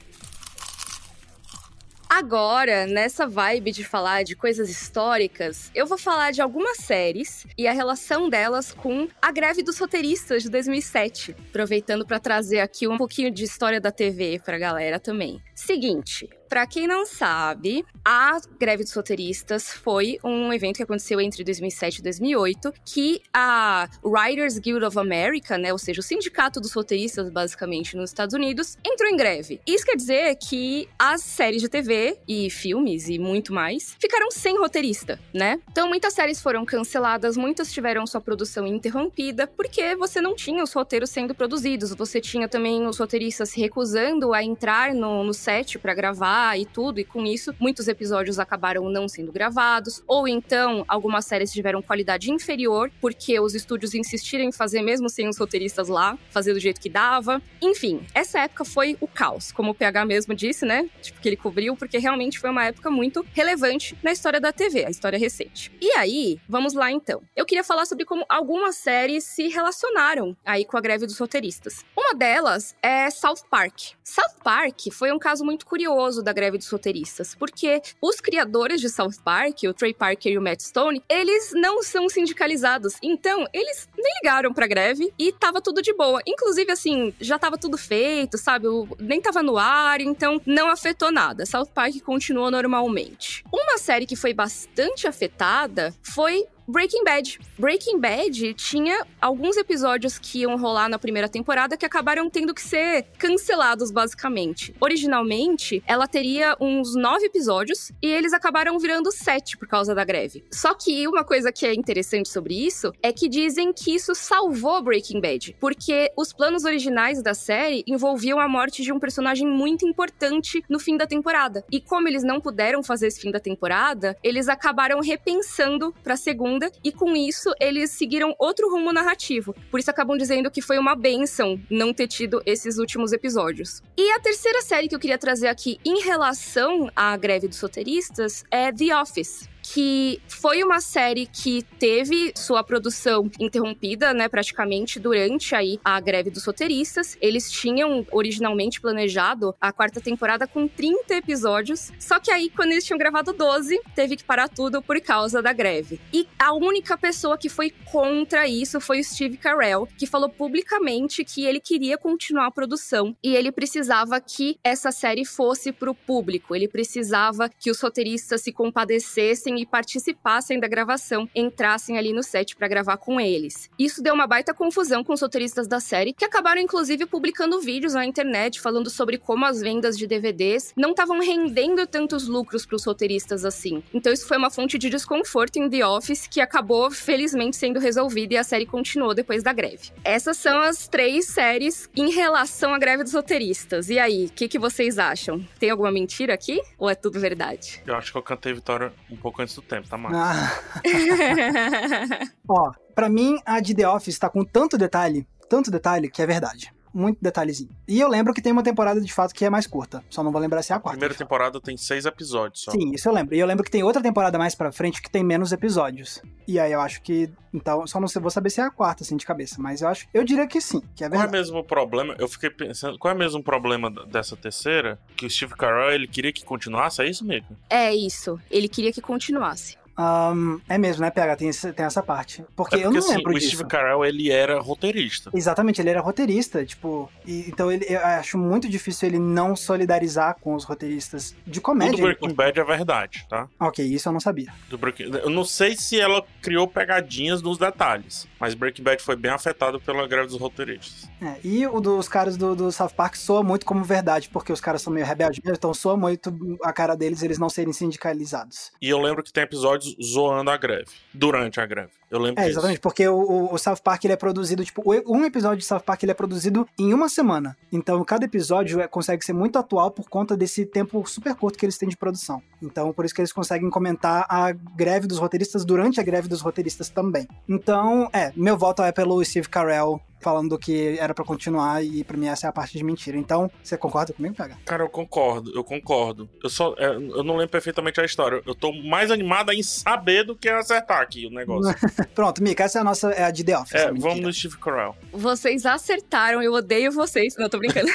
Speaker 1: Agora, nessa vibe de falar de coisas históricas, eu vou falar de algumas séries e a relação delas com a greve dos roteiristas de 2007, aproveitando para trazer aqui um pouquinho de história da TV pra galera também. Seguinte, Pra quem não sabe, a greve dos roteiristas foi um evento que aconteceu entre 2007 e 2008, que a Writers Guild of America, né, ou seja, o sindicato dos roteiristas, basicamente, nos Estados Unidos, entrou em greve. Isso quer dizer que as séries de TV e filmes e muito mais ficaram sem roteirista, né? Então, muitas séries foram canceladas, muitas tiveram sua produção interrompida, porque você não tinha os roteiros sendo produzidos, você tinha também os roteiristas se recusando a entrar no, no set para gravar e tudo, e com isso muitos episódios acabaram não sendo gravados, ou então algumas séries tiveram qualidade inferior, porque os estúdios insistiram em fazer mesmo sem os roteiristas lá, fazer do jeito que dava. Enfim, essa época foi o caos, como o PH mesmo disse, né? Tipo, que ele cobriu, porque realmente foi uma época muito relevante na história da TV, a história recente. E aí, vamos lá então. Eu queria falar sobre como algumas séries se relacionaram aí com a greve dos roteiristas. Uma delas é South Park. South Park foi um caso muito curioso da greve dos roteiristas, porque os criadores de South Park, o Trey Parker e o Matt Stone, eles não são sindicalizados. Então, eles nem ligaram pra greve e tava tudo de boa. Inclusive, assim, já tava tudo feito, sabe? Nem tava no ar, então não afetou nada. South Park continuou normalmente. Uma série que foi bastante afetada foi Breaking Bad. Breaking Bad tinha alguns episódios que iam rolar na primeira temporada que acabaram tendo que ser cancelados, basicamente. Originalmente, ela teria uns nove episódios e eles acabaram virando sete por causa da greve. Só que uma coisa que é interessante sobre isso é que dizem que isso salvou Breaking Bad, porque os planos originais da série envolviam a morte de um personagem muito importante no fim da temporada. E como eles não puderam fazer esse fim da temporada, eles acabaram repensando pra segunda e com isso eles seguiram outro rumo narrativo. Por isso acabam dizendo que foi uma benção não ter tido esses últimos episódios. E a terceira série que eu queria trazer aqui em relação à greve dos roteiristas é The Office que foi uma série que teve sua produção interrompida, né, praticamente durante aí a greve dos roteiristas. Eles tinham originalmente planejado a quarta temporada com 30 episódios, só que aí quando eles tinham gravado 12, teve que parar tudo por causa da greve. E a única pessoa que foi contra isso foi o Steve Carell, que falou publicamente que ele queria continuar a produção e ele precisava que essa série fosse pro público, ele precisava que os roteiristas se compadecessem e participassem da gravação, entrassem ali no set para gravar com eles. Isso deu uma baita confusão com os roteiristas da série, que acabaram inclusive publicando vídeos na internet falando sobre como as vendas de DVDs não estavam rendendo tantos lucros para os roteiristas assim. Então isso foi uma fonte de desconforto em The Office que acabou felizmente sendo resolvida e a série continuou depois da greve. Essas são as três séries em relação à greve dos roteiristas. E aí, o que, que vocês acham? Tem alguma mentira aqui? Ou é tudo verdade?
Speaker 3: Eu acho que eu cantei Vitória um pouco do tempo, tá, Marcos?
Speaker 2: Ah. Ó, pra mim, a de The Office tá com tanto detalhe, tanto detalhe, que é verdade. Muito detalhezinho. E eu lembro que tem uma temporada de fato que é mais curta. Só não vou lembrar se é a
Speaker 3: A
Speaker 2: quarta.
Speaker 3: primeira temporada tem seis episódios só.
Speaker 2: Sim, isso eu lembro. E eu lembro que tem outra temporada mais pra frente que tem menos episódios. E aí eu acho que. Então, só não sei, vou saber se é a quarta, assim, de cabeça. Mas eu acho. Eu diria que sim, que é
Speaker 3: Qual é
Speaker 2: verdade.
Speaker 3: mesmo o problema? Eu fiquei pensando, qual é mesmo o problema dessa terceira? Que o Steve Carell, ele queria que continuasse, é isso mesmo?
Speaker 1: é isso. Ele queria que continuasse.
Speaker 2: Ahn, é mesmo, né, PH? Tem, esse- tem essa parte. Porque,
Speaker 3: É
Speaker 2: eu não
Speaker 3: assim,
Speaker 2: lembro
Speaker 3: o
Speaker 2: disso.
Speaker 3: Steve Carell, ele era roteirista.
Speaker 2: Exatamente, ele era roteirista, tipo. e- então ele, eu acho muito difícil ele não solidarizar com os roteiristas de
Speaker 3: O
Speaker 2: comédia.
Speaker 3: do Breaking Bad é verdade, tá?
Speaker 2: Ok, isso eu não sabia.
Speaker 3: Do Breaking... Eu não sei se ela criou pegadinhas nos detalhes, mas Breaking Bad foi bem afetado pela greve dos roteiristas.
Speaker 2: É, e o dos caras do, do South Park soa muito como verdade, porque os caras são meio rebeldes, então soa muito a cara deles eles não serem sindicalizados.
Speaker 3: E eu lembro que tem episódios zoando a greve, durante a greve. Eu lembro
Speaker 2: É,
Speaker 3: disso.
Speaker 2: exatamente, porque o, o- South Park ele é produzido, tipo, um episódio de South Park ele é produzido em uma semana. Então, cada episódio é- consegue ser muito atual por conta desse tempo super curto que eles têm de produção. Então, por isso que eles conseguem comentar a greve dos roteiristas durante a greve dos roteiristas também. Então, é, meu voto é pelo Steve Carell falando que era pra continuar e pra mim essa é a parte de mentira. Então, você concorda comigo, PH?
Speaker 3: Cara, eu concordo, eu concordo. Eu só. é, eu não lembro perfeitamente a história. Eu tô mais animado em saber do que acertar aqui o negócio.
Speaker 2: Pronto, Mika, essa é a nossa, é a de The Office.
Speaker 3: É, vamos no Steve Carell.
Speaker 1: Vocês acertaram, eu odeio vocês. Não, tô brincando.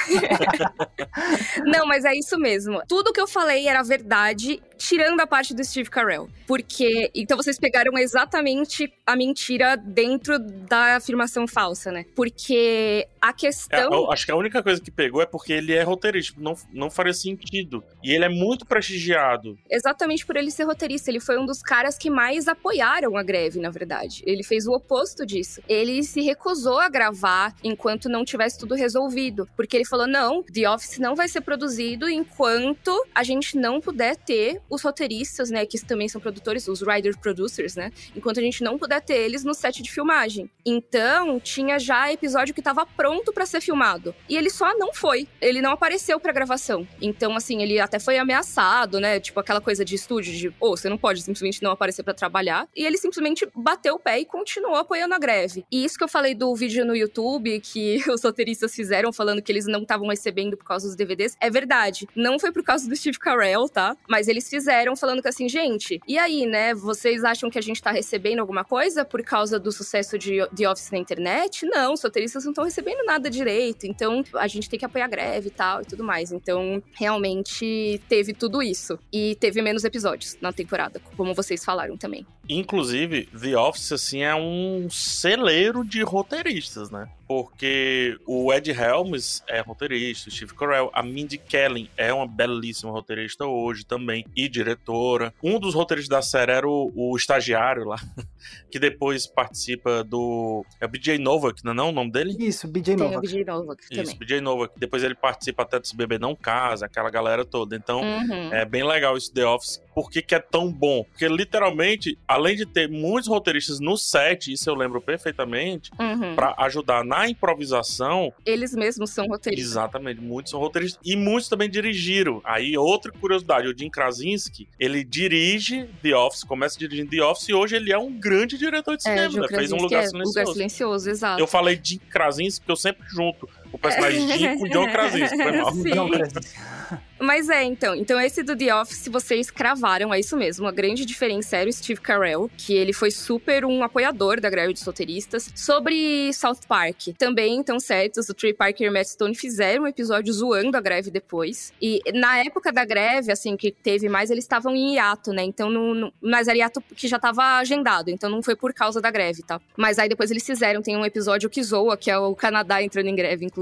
Speaker 1: Não, mas é isso mesmo. Tudo que eu falei era verdade, tirando a parte do Steve Carell. Porque. Então vocês pegaram exatamente a mentira dentro da afirmação falsa, né? Porque a
Speaker 3: É,
Speaker 1: questão.
Speaker 3: eu acho que a única coisa que pegou é porque ele é roteirista. Não, não faria sentido. E ele é muito prestigiado.
Speaker 1: Exatamente por ele ser roteirista. Ele foi um dos caras que mais apoiaram a greve, na verdade. Ele fez o oposto disso. Ele se recusou a gravar enquanto não tivesse tudo resolvido. Porque ele falou: não, The Office não vai ser produzido enquanto a gente não puder ter os roteiristas, né? Que também são produtores, os writer producers, né? Enquanto a gente não puder ter eles no set de filmagem. Então, tinha já episódio que tava pronto pra ser filmado. E ele só não foi. Ele não apareceu pra gravação. Então, assim, ele até foi ameaçado, né? Tipo, aquela coisa de estúdio de, ô, você não pode simplesmente não aparecer pra trabalhar. E ele simplesmente bateu o pé e continuou apoiando a greve. E isso que eu falei do vídeo no YouTube que os roteiristas fizeram falando que eles não estavam recebendo por causa dos DVDs, é verdade. Não foi por causa do Steve Carell, tá? Mas eles fizeram falando que assim, gente, e aí, né? Vocês acham que a gente tá recebendo alguma coisa por causa do sucesso de The Office na internet? Não, os roteiristas não estão recebendo nada direito. Então, a gente tem que apoiar a greve e tal e tudo mais. Então, realmente teve tudo isso. E teve menos episódios na temporada, como vocês falaram também.
Speaker 3: Inclusive, The Office, assim, é um celeiro de roteiristas, né? Porque o Ed Helms é roteirista, o Steve Carell, a Mindy Kaling é uma belíssima roteirista hoje também, e diretora. Um dos roteiristas da série era o, o estagiário lá, que depois participa do... É o BJ Novak, não é não, o nome dele?
Speaker 2: Isso, BJ
Speaker 1: Tem o
Speaker 2: Novak.
Speaker 1: BJ Novak
Speaker 3: Isso,
Speaker 1: também.
Speaker 3: BJ Novak. Depois ele participa até desse Bebê Não Casa, aquela galera toda. Então,
Speaker 1: Uhum.
Speaker 3: é bem legal esse The Office. Por que, que é tão bom? Porque literalmente, além de ter muitos roteiristas no set, isso eu lembro perfeitamente,
Speaker 1: Uhum.
Speaker 3: pra ajudar na improvisação,
Speaker 1: Eles mesmos são roteiristas.
Speaker 3: exatamente, muitos são roteiristas e muitos também dirigiram. Aí outra curiosidade, o Jim Krasinski, ele dirige The Office, começa dirigindo The Office e hoje ele é um grande diretor de
Speaker 1: É,
Speaker 3: cinema,
Speaker 1: Gil
Speaker 3: né? Fez um lugar
Speaker 1: é
Speaker 3: silencioso.
Speaker 1: Lugar silencioso, exato.
Speaker 3: Eu falei Jim Krasinski porque eu sempre junto o personagem John Krasinski, foi mal.
Speaker 1: Mas é, então. Então, esse do The Office, vocês cravaram, é isso mesmo. A grande diferença era o Steve Carell, que ele foi super um apoiador da greve dos roteiristas. Sobre South Park, também estão certos. O Trey Parker e o Matt Stone fizeram um episódio zoando a greve depois. E na época da greve, assim, que teve mais, eles estavam em hiato, né? Então, não, não, mas era hiato que já tava agendado. Então, não foi por causa da greve, tá? Mas aí depois eles fizeram. Tem um episódio que zoa, que é o Canadá entrando em greve, inclusive.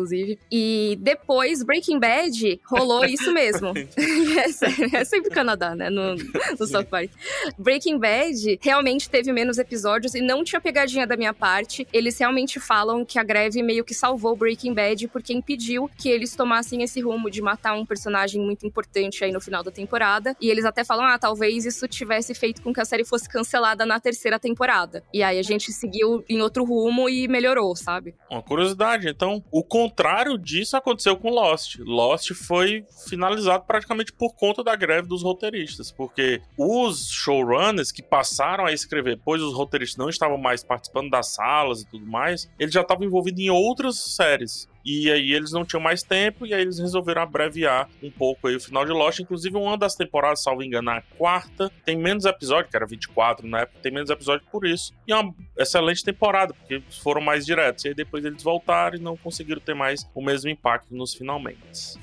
Speaker 1: E depois, Breaking Bad, rolou isso mesmo. mesmo. é, sério, é sempre Canadá, né? No, no South Park. Breaking Bad realmente teve menos episódios e não tinha pegadinha da minha parte. Eles realmente falam que a greve meio que salvou Breaking Bad porque impediu que eles tomassem esse rumo de matar um personagem muito importante aí no final da temporada. E eles até falam: ah, talvez isso tivesse feito com que a série fosse cancelada na terceira temporada. E aí a gente seguiu em outro rumo e melhorou, sabe?
Speaker 3: Uma curiosidade, então, o contrário disso aconteceu com Lost. Lost foi finalizado praticamente por conta da greve dos roteiristas, porque os showrunners que passaram a escrever, pois os roteiristas não estavam mais participando das salas e tudo mais, eles já estavam envolvidos em outras séries. E aí eles não tinham mais tempo, e aí eles resolveram abreviar um pouco aí o final de Lost. Inclusive, uma das temporadas, salvo engano, a quarta, tem menos episódio, que era 24 na época, tem menos episódio por isso. E é uma excelente temporada, porque foram mais diretos. E aí depois eles voltaram e não conseguiram ter mais o mesmo impacto nos finalmente.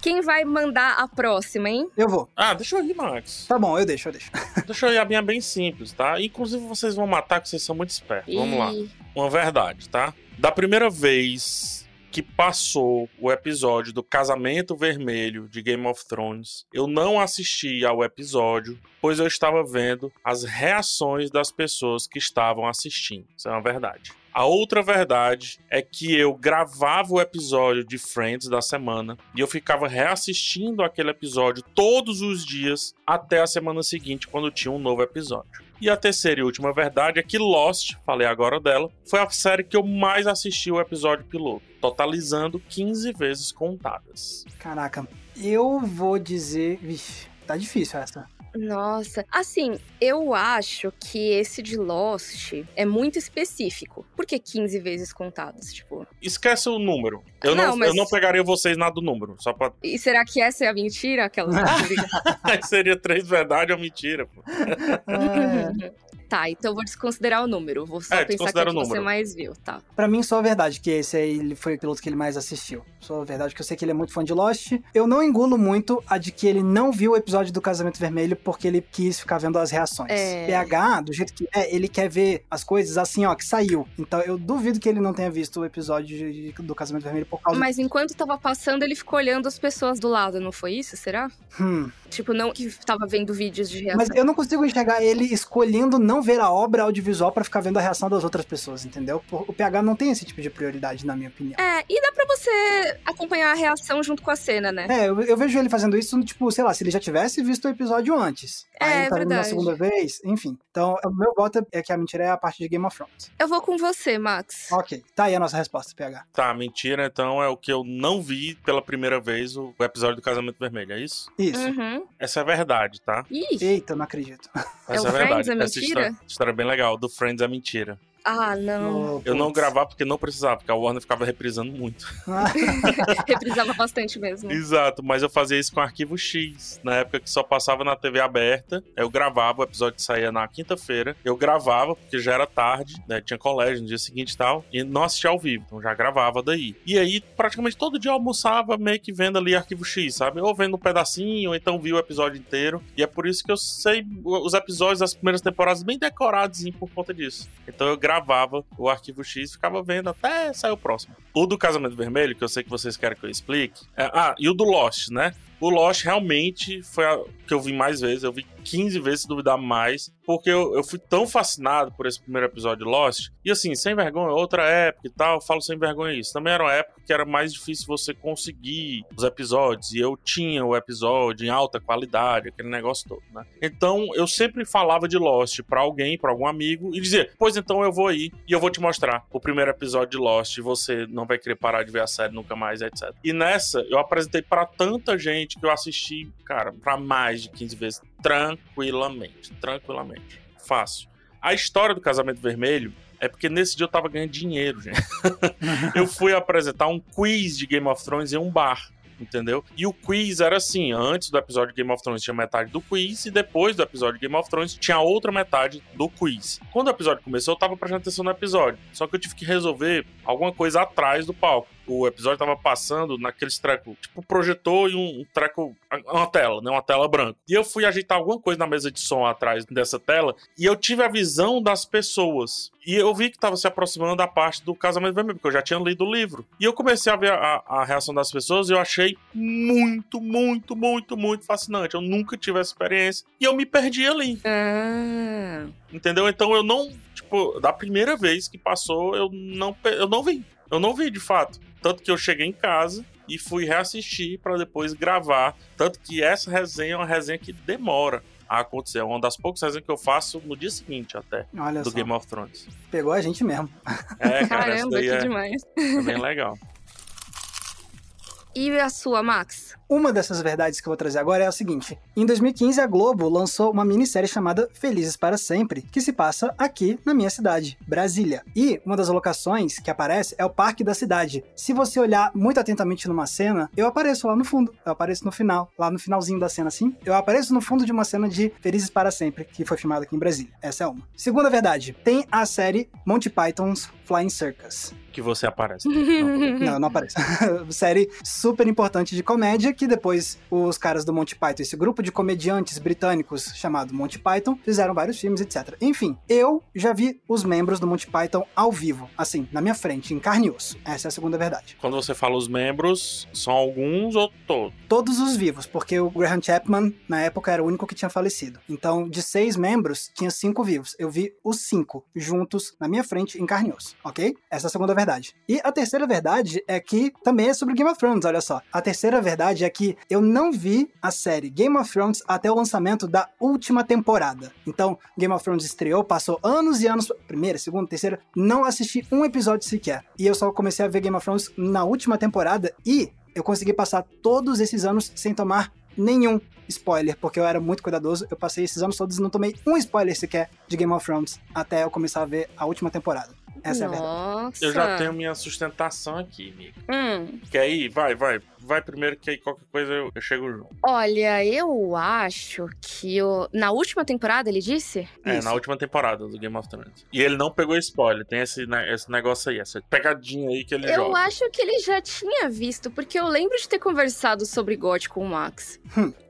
Speaker 1: Quem vai mandar a próxima, hein?
Speaker 2: Eu vou.
Speaker 3: Ah, deixa eu ir, Max.
Speaker 2: Tá bom, eu deixo, eu deixo.
Speaker 3: deixa eu ir, a minha é bem simples, tá? Inclusive, vocês vão matar, que vocês são muito espertos. Vamos lá. Uma verdade, tá? Da primeira vez que passou o episódio do Casamento Vermelho de Game of Thrones, eu não assisti ao episódio, pois eu estava vendo as reações das pessoas que estavam assistindo. Isso é uma verdade. A outra verdade é que eu gravava o episódio de Friends da semana e eu ficava reassistindo aquele episódio todos os dias até a semana seguinte, quando tinha um novo episódio. E a terceira e última verdade é que Lost, falei agora dela, foi a série que eu mais assisti o episódio piloto, totalizando 15 vezes contadas.
Speaker 2: Caraca, eu vou dizer. Vixe, tá difícil essa.
Speaker 1: Nossa, assim, eu acho que esse de Lost é muito específico. Por que 15 vezes contadas, tipo?
Speaker 3: Esquece o número. Eu não, não mas... eu não pegaria vocês nada do número, só pra...
Speaker 1: E será que essa é a mentira? Aquela...
Speaker 3: Seria três verdades ou mentira, pô.
Speaker 1: É. Tá, então vou desconsiderar o número. Vou só é, pensar que, é que você mais viu, tá.
Speaker 2: Pra mim, só a verdade que esse aí ele foi o piloto que ele mais assistiu. Só a verdade que eu sei que ele é muito fã de Lost. Eu não engulo muito a de que ele não viu o episódio do Casamento Vermelho porque ele quis ficar vendo as reações. É... PH, do jeito que é, ele quer ver as coisas assim, ó, que saiu. Então eu duvido que ele não tenha visto o episódio de, do Casamento Vermelho por causa
Speaker 1: Mas enquanto tava passando, ele ficou olhando as pessoas do lado, não foi isso? Será?
Speaker 2: Hum.
Speaker 1: Tipo, não que tava vendo vídeos de reação.
Speaker 2: Mas eu não consigo enxergar ele escolhendo não ver a obra audiovisual para ficar vendo a reação das outras pessoas, entendeu? O PH não tem esse tipo de prioridade, na minha opinião.
Speaker 1: É, e dá pra você acompanhar a reação junto com a cena, né?
Speaker 2: É, eu, eu vejo ele fazendo isso, tipo, sei lá, se ele já tivesse visto o episódio antes. É, aí ele tá verdade. na segunda vez, enfim. Então, o meu voto é que a mentira é a parte de Game of Thrones.
Speaker 1: Eu vou com você, Max.
Speaker 2: Ok, tá aí a nossa resposta, PH.
Speaker 3: Tá, mentira, então é o que eu não vi pela primeira vez o, episódio do Casamento Vermelho, é isso?
Speaker 2: Isso.
Speaker 1: Uhum.
Speaker 3: Essa é a verdade, tá?
Speaker 1: Ih.
Speaker 2: Eita, não acredito.
Speaker 3: Essa
Speaker 1: é,
Speaker 3: é verdade.
Speaker 1: Friends é mentira?
Speaker 3: Essa história, história é bem legal. Do Friends é mentira.
Speaker 1: Ah, não.
Speaker 3: eu não gravava porque não precisava, porque a Warner ficava reprisando muito.
Speaker 1: Reprisava bastante mesmo.
Speaker 3: Exato, mas eu fazia isso com Arquivo X, na época que só passava na TV aberta. Eu gravava, o episódio saía na quinta-feira. Eu gravava, porque já era tarde, né? Tinha colégio no dia seguinte e tal. E não assistia ao vivo, então já gravava daí. E aí, praticamente todo dia eu almoçava meio que vendo ali Arquivo X, sabe? Ou vendo um pedacinho, ou então vi o episódio inteiro. E é por isso que eu sei os episódios das primeiras temporadas bem decorados por conta disso. Então eu gravava o arquivo X e ficava vendo até sair o próximo. O do Casamento Vermelho, que eu sei que vocês querem que eu explique. É, ah, e o do Lost, né? O Lost realmente foi a que eu vi mais vezes. Eu vi 15 vezes, se duvidar mais. Porque eu, eu fui tão fascinado por esse primeiro episódio de Lost. E assim, sem vergonha, outra época e tal. Eu falo sem vergonha isso. Também era uma época que era mais difícil você conseguir os episódios. E eu tinha o episódio em alta qualidade, aquele negócio todo, né? Então eu sempre falava de Lost para alguém, para algum amigo, e dizia: Pois então eu vou aí e eu vou te mostrar o primeiro episódio de Lost. E você não vai querer parar de ver a série nunca mais, etc. E nessa, eu apresentei para tanta gente que eu assisti, cara, para mais de 15 vezes tranquilamente. Tranquilamente. Fácil. A história do Casamento Vermelho é porque nesse dia eu tava ganhando dinheiro, gente. eu fui apresentar um quiz de Game of Thrones em um bar entendeu? E o quiz era assim: antes do episódio de Game of Thrones tinha metade do quiz, e depois do episódio de Game of Thrones tinha outra metade do quiz. Quando o episódio começou, eu tava prestando atenção no episódio, só que eu tive que resolver alguma coisa atrás do palco. O episódio tava passando naqueles treco, tipo projetor e um, um treco, uma tela, né? Uma tela branca. E eu fui ajeitar alguma coisa na mesa de som atrás dessa tela e eu tive a visão das pessoas. E eu vi que tava se aproximando da parte do casamento vermelho, porque eu já tinha lido o livro. E eu comecei a ver a, a reação das pessoas e eu achei muito, muito, muito, muito fascinante. Eu nunca tive essa experiência. E eu me perdi ali.
Speaker 1: Ah.
Speaker 3: Entendeu? Então eu não, tipo, da primeira vez que passou, eu não, eu não vi. Eu não vi de fato. Tanto que eu cheguei em casa e fui reassistir para depois gravar. Tanto que essa resenha é uma resenha que demora a acontecer. É uma das poucas resenhas que eu faço no dia seguinte até.
Speaker 2: Olha
Speaker 3: do
Speaker 2: só.
Speaker 3: Game of Thrones.
Speaker 2: Pegou a gente mesmo.
Speaker 3: É, cara,
Speaker 1: Caramba,
Speaker 3: daí
Speaker 1: que
Speaker 3: é,
Speaker 1: demais.
Speaker 3: é bem legal.
Speaker 1: E a sua, Max?
Speaker 2: Uma dessas verdades que eu vou trazer agora é a seguinte: em 2015, a Globo lançou uma minissérie chamada Felizes para Sempre, que se passa aqui na minha cidade, Brasília. E uma das locações que aparece é o Parque da Cidade. Se você olhar muito atentamente numa cena, eu apareço lá no fundo, eu apareço no final, lá no finalzinho da cena assim. Eu apareço no fundo de uma cena de Felizes para Sempre, que foi filmada aqui em Brasília. Essa é uma. Segunda verdade: tem a série Monty Python's Flying Circus.
Speaker 3: Que você aparece. Não,
Speaker 2: Não, não aparece. Série super importante de comédia que depois os caras do Monty Python, esse grupo de comediantes britânicos chamado Monty Python, fizeram vários filmes, etc. Enfim, eu já vi os membros do Monty Python ao vivo, assim, na minha frente, em carne e osso. Essa é a segunda verdade.
Speaker 3: Quando você fala os membros, são alguns ou todos?
Speaker 2: Todos os vivos, porque o Graham Chapman, na época, era o único que tinha falecido. Então, de seis membros, tinha cinco vivos. Eu vi os cinco juntos na minha frente, em carne e osso, ok? Essa é a segunda verdade. E a terceira verdade é que também é sobre Game of Thrones, olha só. A terceira verdade é que eu não vi a série Game of Thrones até o lançamento da última temporada. Então, Game of Thrones estreou, passou anos e anos, primeira, segunda, terceira, não assisti um episódio sequer. E eu só comecei a ver Game of Thrones na última temporada e eu consegui passar todos esses anos sem tomar nenhum spoiler, porque eu era muito cuidadoso. Eu passei esses anos todos e não tomei um spoiler sequer de Game of Thrones até eu começar a ver a última temporada. Essa é a verdade.
Speaker 1: Nossa.
Speaker 3: Eu já tenho minha sustentação aqui, amigo.
Speaker 1: Hum,
Speaker 3: Quer ir? Vai, vai. Vai primeiro, que aí qualquer coisa eu, eu chego junto.
Speaker 1: olha, eu acho que eu... na última temporada ele disse?
Speaker 3: É,
Speaker 2: Isso.
Speaker 3: na última temporada do Game of Thrones. E ele não pegou spoiler, tem esse, né, esse negócio aí, essa pegadinha aí que ele
Speaker 1: Eu
Speaker 3: joga.
Speaker 1: acho que ele já tinha visto, porque eu lembro de ter conversado sobre GOT com o Max.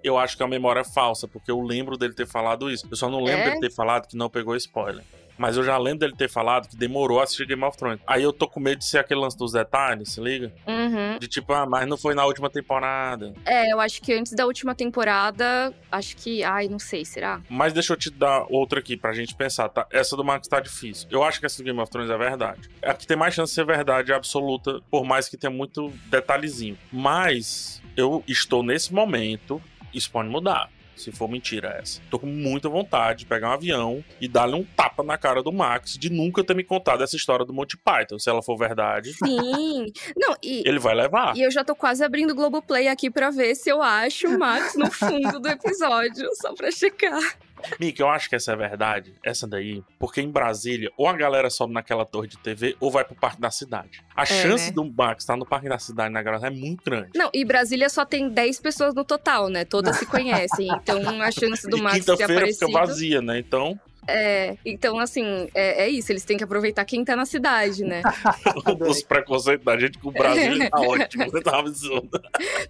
Speaker 3: Eu acho que a memória é falsa, porque eu lembro dele ter falado isso. Eu só não lembro
Speaker 1: É?
Speaker 3: dele ter falado que não pegou spoiler. Mas eu já lembro dele ter falado que demorou a assistir Game of Thrones. Aí eu tô com medo de ser aquele lance dos detalhes, se liga?
Speaker 1: Uhum.
Speaker 3: De tipo, ah, mas não foi na última temporada.
Speaker 1: É, eu acho que antes da última temporada, acho que. Ai, não sei, será?
Speaker 3: Mas deixa eu te dar outra aqui pra gente pensar, tá? Essa do Max tá difícil. Eu acho que essa do Game of Thrones é verdade. É a que tem mais chance de ser verdade absoluta, por mais que tenha muito detalhezinho. Mas eu estou nesse momento, isso pode mudar. Se for mentira essa. Tô com muita vontade de pegar um avião e dar-lhe um tapa na cara do Max de nunca ter me contado essa história do Monty Python. Se ela for verdade,
Speaker 1: Sim. não, e.
Speaker 3: ele vai levar.
Speaker 1: E eu já tô quase abrindo o Globoplay aqui pra ver se eu acho o Max no fundo do episódio, só pra checar.
Speaker 3: Mick, eu acho que essa é verdade, essa daí, porque em Brasília, ou a galera sobe naquela torre de TV, ou vai pro Parque da Cidade. A chance
Speaker 1: né?
Speaker 3: do Max estar no Parque da Cidade na gravação é muito grande.
Speaker 1: Não, e Brasília só tem 10 pessoas no total, né? Todas se conhecem. Então a chance do Max ter
Speaker 3: quinta-feira
Speaker 1: aparecido.
Speaker 3: fica vazia, né? Então,
Speaker 1: É, então, assim, é, é isso, eles têm que aproveitar quem tá na cidade, né?
Speaker 3: os preconceitos da gente com o Brasília tá ótimo, tá absurdo.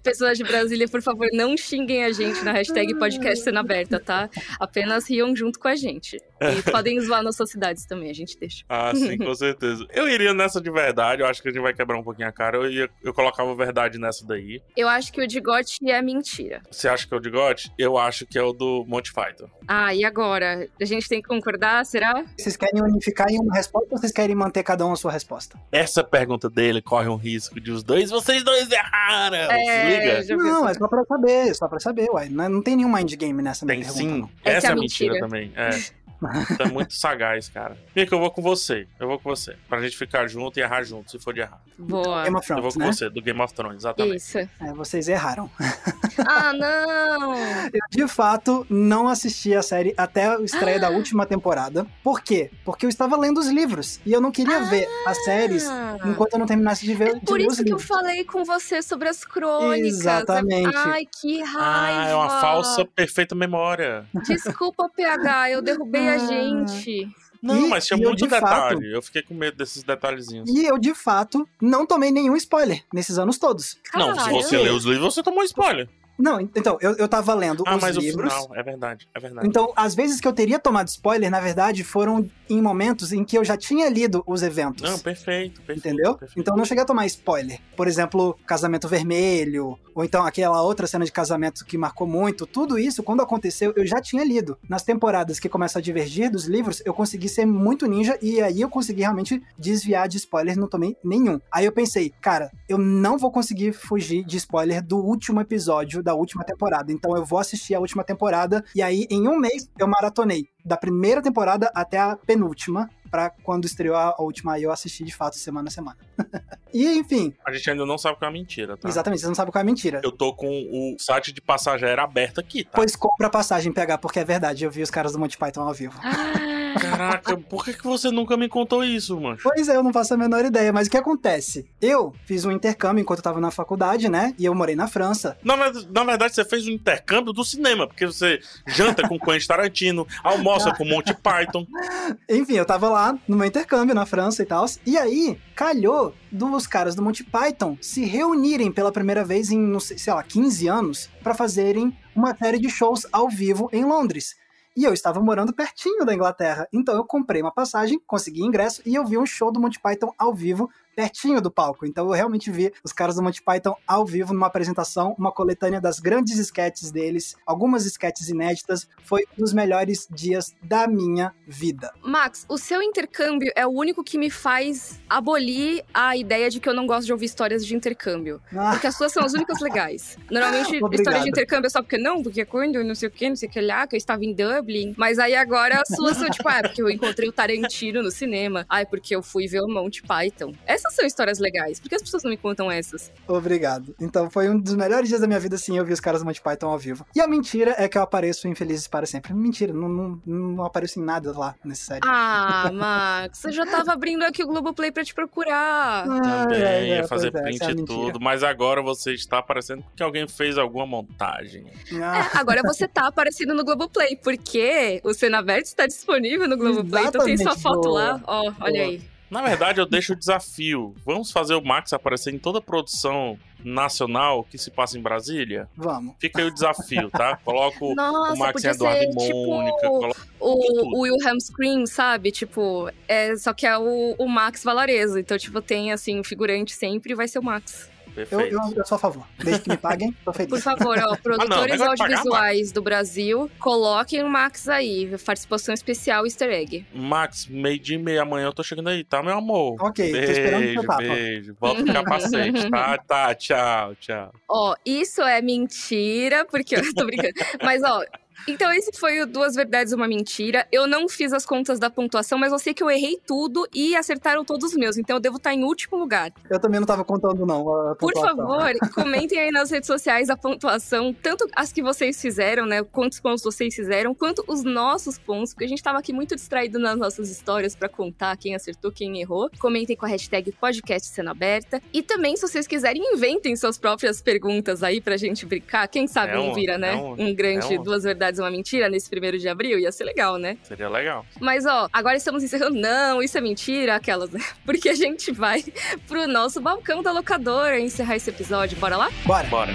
Speaker 1: Pessoas de Brasília, por favor, não xinguem a gente na hashtag podcast cena aberta, tá? Apenas riam junto com a gente. E podem zoar nossas cidades também, a gente deixa.
Speaker 3: Ah, sim, com certeza. Eu iria nessa de verdade, eu acho que a gente vai quebrar um pouquinho a cara. Eu, ia, eu colocava verdade nessa daí.
Speaker 1: Eu acho que o de Gotti é mentira.
Speaker 3: Você acha que é o de God? Eu acho que é o do Monty Python.
Speaker 1: Ah, e agora? A gente tem que concordar, será?
Speaker 2: Vocês querem unificar em uma resposta ou vocês querem manter cada um a sua resposta?
Speaker 3: Essa pergunta dele corre um risco de os dois, vocês dois erraram. Se
Speaker 1: É,
Speaker 3: liga?
Speaker 1: já
Speaker 2: Não, é só pra saber, só pra saber, uai. Não, não tem nenhum mind game nessa minha
Speaker 3: Tem
Speaker 2: pergunta,
Speaker 3: sim.
Speaker 2: não.
Speaker 1: Essa
Speaker 3: Essa,
Speaker 1: é
Speaker 3: é
Speaker 1: a
Speaker 3: a mentira,
Speaker 1: mentira.
Speaker 3: também. É. Você é muito sagaz, cara. Mica, eu vou com você. Eu vou com você. Pra gente ficar junto e errar junto, se for de errar.
Speaker 1: Boa.
Speaker 2: Game of
Speaker 3: eu vou
Speaker 2: Thrones,
Speaker 3: com
Speaker 2: né?
Speaker 3: você, do Game of Thrones, exatamente.
Speaker 1: Isso.
Speaker 2: É, vocês erraram.
Speaker 1: Ah, não!
Speaker 2: Eu, de fato, não assisti a série até a estreia da última temporada. Por quê? Porque eu estava lendo os livros e eu não queria ver as séries enquanto eu não terminasse de ver,
Speaker 1: É
Speaker 2: de
Speaker 1: por
Speaker 2: ler
Speaker 1: isso
Speaker 2: os
Speaker 1: que eu
Speaker 2: livros.
Speaker 1: falei com você sobre as crônicas.
Speaker 2: Exatamente.
Speaker 1: Ai, que raiva.
Speaker 3: Ah, é uma falsa perfeita memória.
Speaker 1: Desculpa, PH, eu derrubei a gente.
Speaker 3: Não,
Speaker 2: E-
Speaker 3: mas tinha
Speaker 2: eu,
Speaker 3: muito
Speaker 2: de fato-
Speaker 3: detalhe. Eu fiquei com medo desses detalhezinhos.
Speaker 2: E eu, de fato, não tomei nenhum spoiler nesses anos todos.
Speaker 3: Não, se você lê os livros, você tomou spoiler.
Speaker 2: Não, então, eu, eu tava lendo
Speaker 3: Ah,
Speaker 2: os
Speaker 3: mas
Speaker 2: livros.
Speaker 3: o final, é verdade, é verdade.
Speaker 2: Então, as vezes que eu teria tomado spoiler, na verdade, foram em momentos em que eu já tinha lido os eventos.
Speaker 3: Não, perfeito, perfeito.
Speaker 2: Entendeu?
Speaker 3: perfeito.
Speaker 2: Então não cheguei a tomar spoiler. Por exemplo, casamento vermelho, ou então aquela outra cena de casamento que marcou muito. Tudo isso, quando aconteceu, eu já tinha lido. Nas temporadas que começam a divergir dos livros, eu consegui ser muito ninja e aí eu consegui realmente desviar de spoiler, não tomei nenhum. Aí eu pensei, cara, eu não vou conseguir fugir de spoiler do último episódio da última temporada. Então eu vou assistir a última temporada e aí em um mês eu maratonei da primeira temporada até a penúltima. Pra quando estreou a última, aí eu assisti de fato semana a semana. e enfim,
Speaker 3: A gente ainda não sabe qual é a mentira, tá?
Speaker 2: exatamente, você não sabe qual é a mentira.
Speaker 3: Eu tô com o site de passagem aérea aberto aqui, tá?
Speaker 2: Pois compra a passagem PH, porque é verdade, eu vi os caras do Monty Python ao vivo.
Speaker 3: Caraca, por que, que você nunca me contou isso, mano?
Speaker 2: Pois é, eu não faço a menor ideia, mas o que acontece? Eu fiz um intercâmbio enquanto eu tava na faculdade, né? E eu morei na França.
Speaker 3: Na, na verdade, você fez um intercâmbio do cinema, porque você janta com Quentin Tarantino, almoça com Monty Python.
Speaker 2: Enfim, eu tava lá no meu intercâmbio na França e tal. E aí, calhou dos caras do Monty Python se reunirem pela primeira vez em, não sei, sei lá, 15 anos, pra fazerem uma série de shows ao vivo em Londres. E eu estava morando pertinho da Inglaterra. Então eu comprei uma passagem, consegui ingresso e eu vi um show do Monty Python ao vivo pertinho do palco. Então eu realmente vi os caras do Monty Python ao vivo numa apresentação, uma coletânea das grandes sketches deles, algumas sketches inéditas. Foi um dos melhores dias da minha vida.
Speaker 1: Max, o seu intercâmbio é o único que me faz abolir a ideia de que eu não gosto de ouvir histórias de intercâmbio.
Speaker 2: Ah,
Speaker 1: Porque as suas são as únicas legais. Normalmente,
Speaker 2: Obrigado.
Speaker 1: história de intercâmbio é só porque não, porque quando, não sei o que, não sei o que lá, que eu estava em Dublin. Mas aí agora as suas são tipo, ah, é porque eu encontrei o Tarantino no cinema. Ah, é porque eu fui ver o Monty Python. Essas são histórias legais. Por que as pessoas não me contam essas?
Speaker 2: Obrigado. Então foi um dos melhores dias da minha vida, sim, eu vi os caras do Monty Python ao vivo. E a mentira é que eu apareço em Felizes para Sempre. Mentira, não, não, não apareço em nada lá nessa série.
Speaker 1: Ah, Max, eu já tava abrindo aqui o Globoplay pra te procurar.
Speaker 3: Também
Speaker 2: é,
Speaker 3: ia fazer
Speaker 2: é,
Speaker 3: print
Speaker 2: é a
Speaker 3: e tudo, mas agora você está parecendo que alguém fez alguma montagem.
Speaker 2: Ah,
Speaker 1: É, agora você tá aparecendo no Globoplay, porque o Cena Verde está disponível no Globoplay, então tem sua
Speaker 2: Exatamente,
Speaker 1: foto
Speaker 2: boa.
Speaker 1: lá. Ó, olha aí.
Speaker 3: Na verdade, eu deixo o desafio. Vamos fazer o Max aparecer em toda produção nacional que se passa em Brasília?
Speaker 2: vamos.
Speaker 3: Fica aí o desafio, tá? Coloco
Speaker 1: Nossa,
Speaker 3: o Max
Speaker 1: podia
Speaker 3: Eduardo
Speaker 1: ser
Speaker 3: e
Speaker 1: tipo
Speaker 3: Mônica. coloco tudo.
Speaker 1: o, o Wilhelm Scream, sabe? Tipo, é, só que é o, o Max Valarezo. Então, tipo, tem assim, um figurante sempre e vai ser o Max.
Speaker 2: Eu,
Speaker 3: Perfeito.
Speaker 2: eu, eu sou a favor. Desde que me paguem, tô feliz.
Speaker 1: Por favor, ó, produtores
Speaker 3: de pagar,
Speaker 1: audiovisuais do Brasil, coloquem o Max aí. Participação especial easter egg.
Speaker 3: Max, meio dia e meia amanhã eu tô chegando aí, tá, meu amor?
Speaker 2: Ok, tô esperando o
Speaker 3: Beijo,
Speaker 2: seu papo.
Speaker 3: beijo. Volta o capacete, tá? Tá, tchau, tchau.
Speaker 1: Ó, isso é mentira, porque eu tô brincando. Mas, ó. Então, esse foi o Duas Verdades e uma Mentira. Eu não fiz as contas da pontuação, mas eu sei que eu errei tudo e acertaram todos os meus. Então, eu devo estar em último lugar.
Speaker 2: Eu também não tava contando, não. a
Speaker 1: Por favor, comentem aí nas redes sociais a pontuação, tanto as que vocês fizeram, né? Quantos pontos vocês fizeram, quanto os nossos pontos, porque a gente tava aqui muito distraído nas nossas histórias pra contar quem acertou, quem errou. Comentem com a hashtag podcast cena aberta. E também, se vocês quiserem, inventem suas próprias perguntas aí pra gente brincar. Quem sabe
Speaker 3: É
Speaker 1: não
Speaker 3: um-
Speaker 1: vira, né?
Speaker 3: é um-
Speaker 1: um grande
Speaker 3: é um-
Speaker 1: duas verdades e uma mentira nesse primeiro de abril. Ia ser legal, né?
Speaker 3: Seria legal.
Speaker 1: Mas, ó, agora estamos encerrando. Não, isso é mentira, aquelas, né? Porque a gente vai pro nosso balcão da locadora encerrar esse episódio. Bora lá?
Speaker 2: Bora.
Speaker 3: Bora.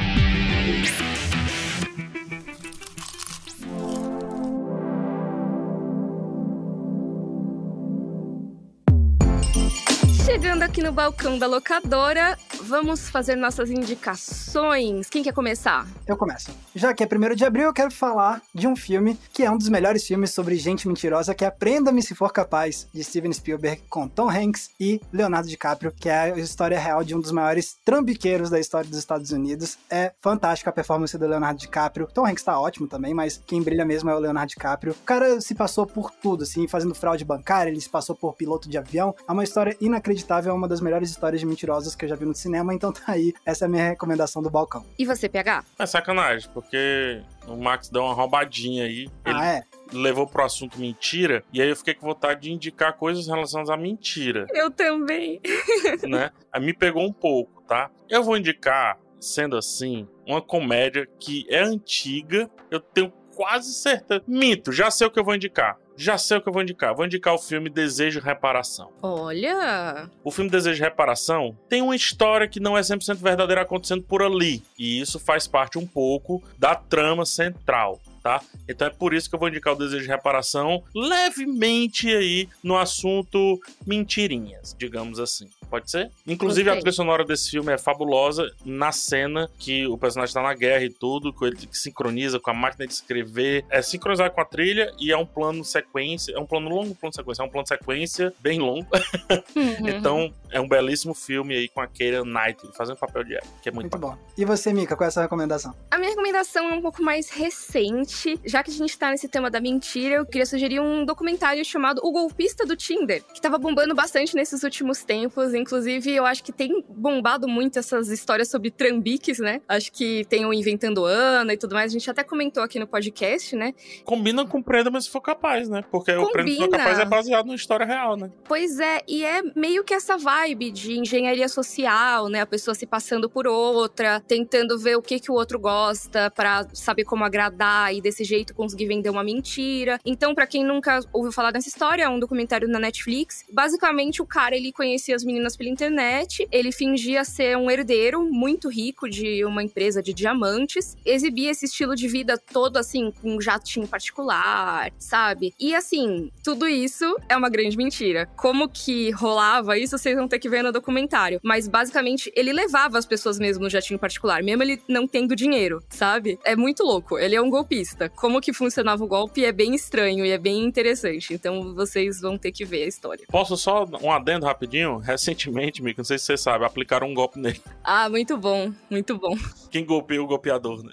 Speaker 1: Chegando aqui no balcão da locadora, vamos fazer nossas indicações. Quem quer começar?
Speaker 2: Eu começo. Já que é primeiro de abril, eu quero falar de um filme que é um dos melhores filmes sobre gente mentirosa, que é Aprenda-me Se For Capaz, de Steven Spielberg, com Tom Hanks e Leonardo DiCaprio, que é a história real de um dos maiores trambiqueiros da história dos Estados Unidos. É fantástica a performance do Leonardo DiCaprio. Tom Hanks tá ótimo também, mas quem brilha mesmo é o Leonardo DiCaprio. O cara se passou por tudo, assim, fazendo fraude bancária, ele se passou por piloto de avião. É uma história inacreditável, é uma das melhores histórias de mentirosos que eu já vi no cinema. então tá aí. Essa é a minha recomendação do balcão.
Speaker 1: E você, PH?
Speaker 3: É sacanagem, porque o Max deu uma roubadinha aí. Ele
Speaker 2: Ah, é?
Speaker 3: levou pro assunto mentira, e aí eu fiquei com vontade de indicar coisas relacionadas à mentira,
Speaker 1: Eu também.
Speaker 3: né? Aí me pegou um pouco, tá? Eu vou indicar, sendo assim, uma comédia que é antiga, eu tenho quase certeza. Minto, já sei o que eu vou indicar. Já sei o que eu vou indicar. Vou indicar o filme Desejo e Reparação.
Speaker 1: Olha.
Speaker 3: O filme Desejo e Reparação tem uma história que não é 100% verdadeira acontecendo por ali. E isso faz parte um pouco da trama central. Tá? Então é por isso que eu vou indicar o Desejo de Reparação levemente aí no assunto mentirinhas, digamos assim. Pode ser? Inclusive, a
Speaker 1: Gostei.
Speaker 3: trilha sonora desse filme é fabulosa na cena que o personagem tá na guerra e tudo, que ele sincroniza com a máquina de escrever. É sincronizado com a trilha e é um plano sequência. É um plano longo, um plano sequência. É um plano sequência bem longo.
Speaker 1: Uhum.
Speaker 3: Então, é um belíssimo filme aí com a Keira Knightley fazendo papel de ela, que é muito,
Speaker 2: Muito bom. E você, Mika, qual é a sua recomendação?
Speaker 1: A minha recomendação é um pouco mais recente. Já que a gente tá nesse tema da mentira, eu queria sugerir um documentário chamado O Golpista do Tinder, que tava bombando bastante nesses últimos tempos. Inclusive, eu acho que tem bombado muito essas histórias sobre trambiques, né? Acho que tem o Inventando Ana e tudo mais. A gente até comentou aqui no podcast, né?
Speaker 3: Combina com Prenda, mas se for capaz, né? Porque o Prenda se for
Speaker 1: Combina.
Speaker 3: capaz é baseado numa história real, né?
Speaker 1: Pois é, e é meio que essa vibe de engenharia social, né? A pessoa se passando por outra, tentando ver o que, que o outro gosta pra saber como agradar e desse jeito conseguir vender uma mentira. Então, pra quem nunca ouviu falar dessa história, é um documentário na Netflix. Basicamente, o cara ele conhecia as meninas pela internet, ele fingia ser um herdeiro muito rico de uma empresa de diamantes, exibia esse estilo de vida todo assim, com um jatinho particular, sabe? E assim, tudo isso é uma grande mentira. Como que rolava isso, vocês vão ter que ver no documentário. Mas basicamente, ele levava as pessoas mesmo no jatinho particular, mesmo ele não tendo dinheiro, sabe? É muito louco. Ele é um golpista. Como que funcionava o golpe é bem estranho e é bem interessante. Então vocês vão ter que ver a história.
Speaker 3: Posso só um adendo rapidinho? Recentemente, Mico, não sei se você sabe, aplicaram um golpe nele.
Speaker 1: Ah, muito bom, muito bom.
Speaker 3: Quem golpeia o golpeador, né?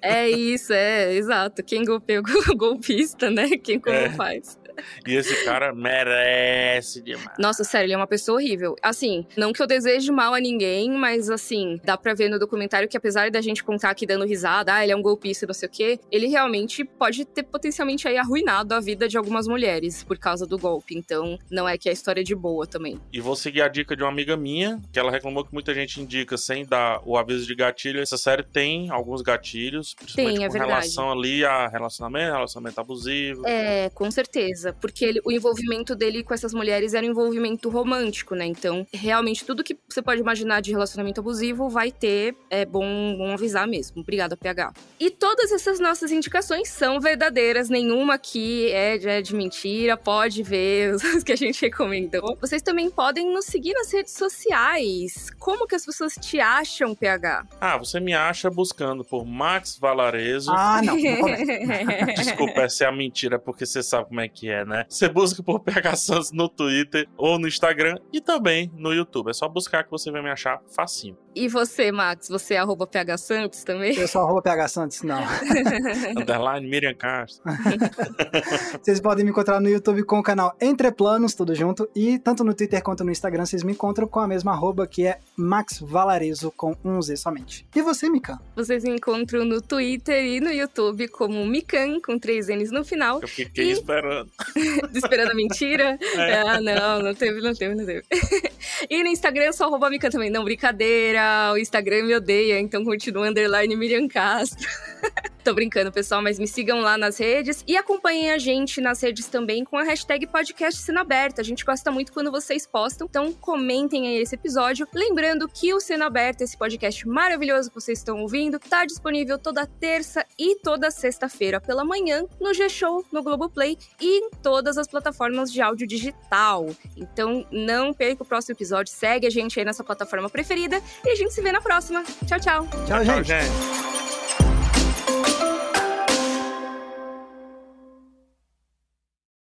Speaker 1: É isso, é, exato. Quem golpeia o golpista, né? Quem como
Speaker 3: É.
Speaker 1: faz.
Speaker 3: E esse cara merece demais.
Speaker 1: Nossa, sério, ele é uma pessoa horrível. Assim, não que eu deseje mal a ninguém, mas assim, dá pra ver no documentário que apesar da gente contar aqui dando risada, ah, ele é um golpista, não sei o quê, ele realmente pode ter potencialmente aí arruinado a vida de algumas mulheres por causa do golpe. Então, não é que a história é de boa também.
Speaker 3: E vou seguir a dica de uma amiga minha, que ela reclamou que muita gente indica sem dar o aviso de gatilho. Essa série tem alguns gatilhos, principalmente
Speaker 1: Tem, é
Speaker 3: com
Speaker 1: verdade.
Speaker 3: relação ali a relacionamento, relacionamento abusivo.
Speaker 1: É, com certeza. Porque ele- o envolvimento dele com essas mulheres era um envolvimento romântico, né? Então, realmente, tudo que você pode imaginar de relacionamento abusivo vai ter. É bom, bom avisar mesmo. Obrigada, PH. E todas essas nossas indicações são verdadeiras. Nenhuma aqui é de, é de mentira. Pode ver os que a gente recomendou. Vocês também podem nos seguir nas redes sociais. Como que as pessoas te acham, PH?
Speaker 3: Ah, você me acha buscando por Max Valarezo.
Speaker 2: Ah, não. não.
Speaker 3: Desculpa, essa é a mentira, porque você sabe como é que é, né? Você busca por PH Santos no Twitter ou no Instagram e também no YouTube. É só buscar que você vai me achar facinho.
Speaker 1: E você, Max? Você é arroba PH Santos também?
Speaker 2: Eu sou arroba PH Santos, não.
Speaker 3: Underline Miriam Castro.
Speaker 2: Vocês podem me encontrar no YouTube com o canal Entre Planos, tudo junto. E tanto no Twitter quanto no Instagram vocês me encontram com a mesma arroba que é Max Valarezo com um Z somente. E você, Mika?
Speaker 1: Vocês me encontram no Twitter e no YouTube como Mikan, com três N's no final.
Speaker 3: Eu fiquei
Speaker 1: E-
Speaker 3: esperando.
Speaker 1: Esperando a mentira?
Speaker 3: É.
Speaker 1: Ah, não, não teve, não teve, não teve. e no Instagram eu sou arroba Mikan também. Não, brincadeira. O Instagram me odeia, então continua underline Miriam Castro. Tô brincando, pessoal, mas me sigam lá nas redes e acompanhem a gente nas redes também com a hashtag podcast Cena Aberta. A gente gosta muito quando vocês postam, então comentem aí esse episódio. Lembrando que o Cena Aberta, esse podcast maravilhoso que vocês estão ouvindo, tá disponível toda terça e toda sexta-feira pela manhã no G-Show, no Globoplay e em todas as plataformas de áudio digital. Então não perca o próximo episódio, segue a gente aí nessa plataforma preferida e a gente se vê na próxima. Tchau, tchau!
Speaker 2: Tchau,
Speaker 3: Tchau,
Speaker 2: gente.
Speaker 3: gente.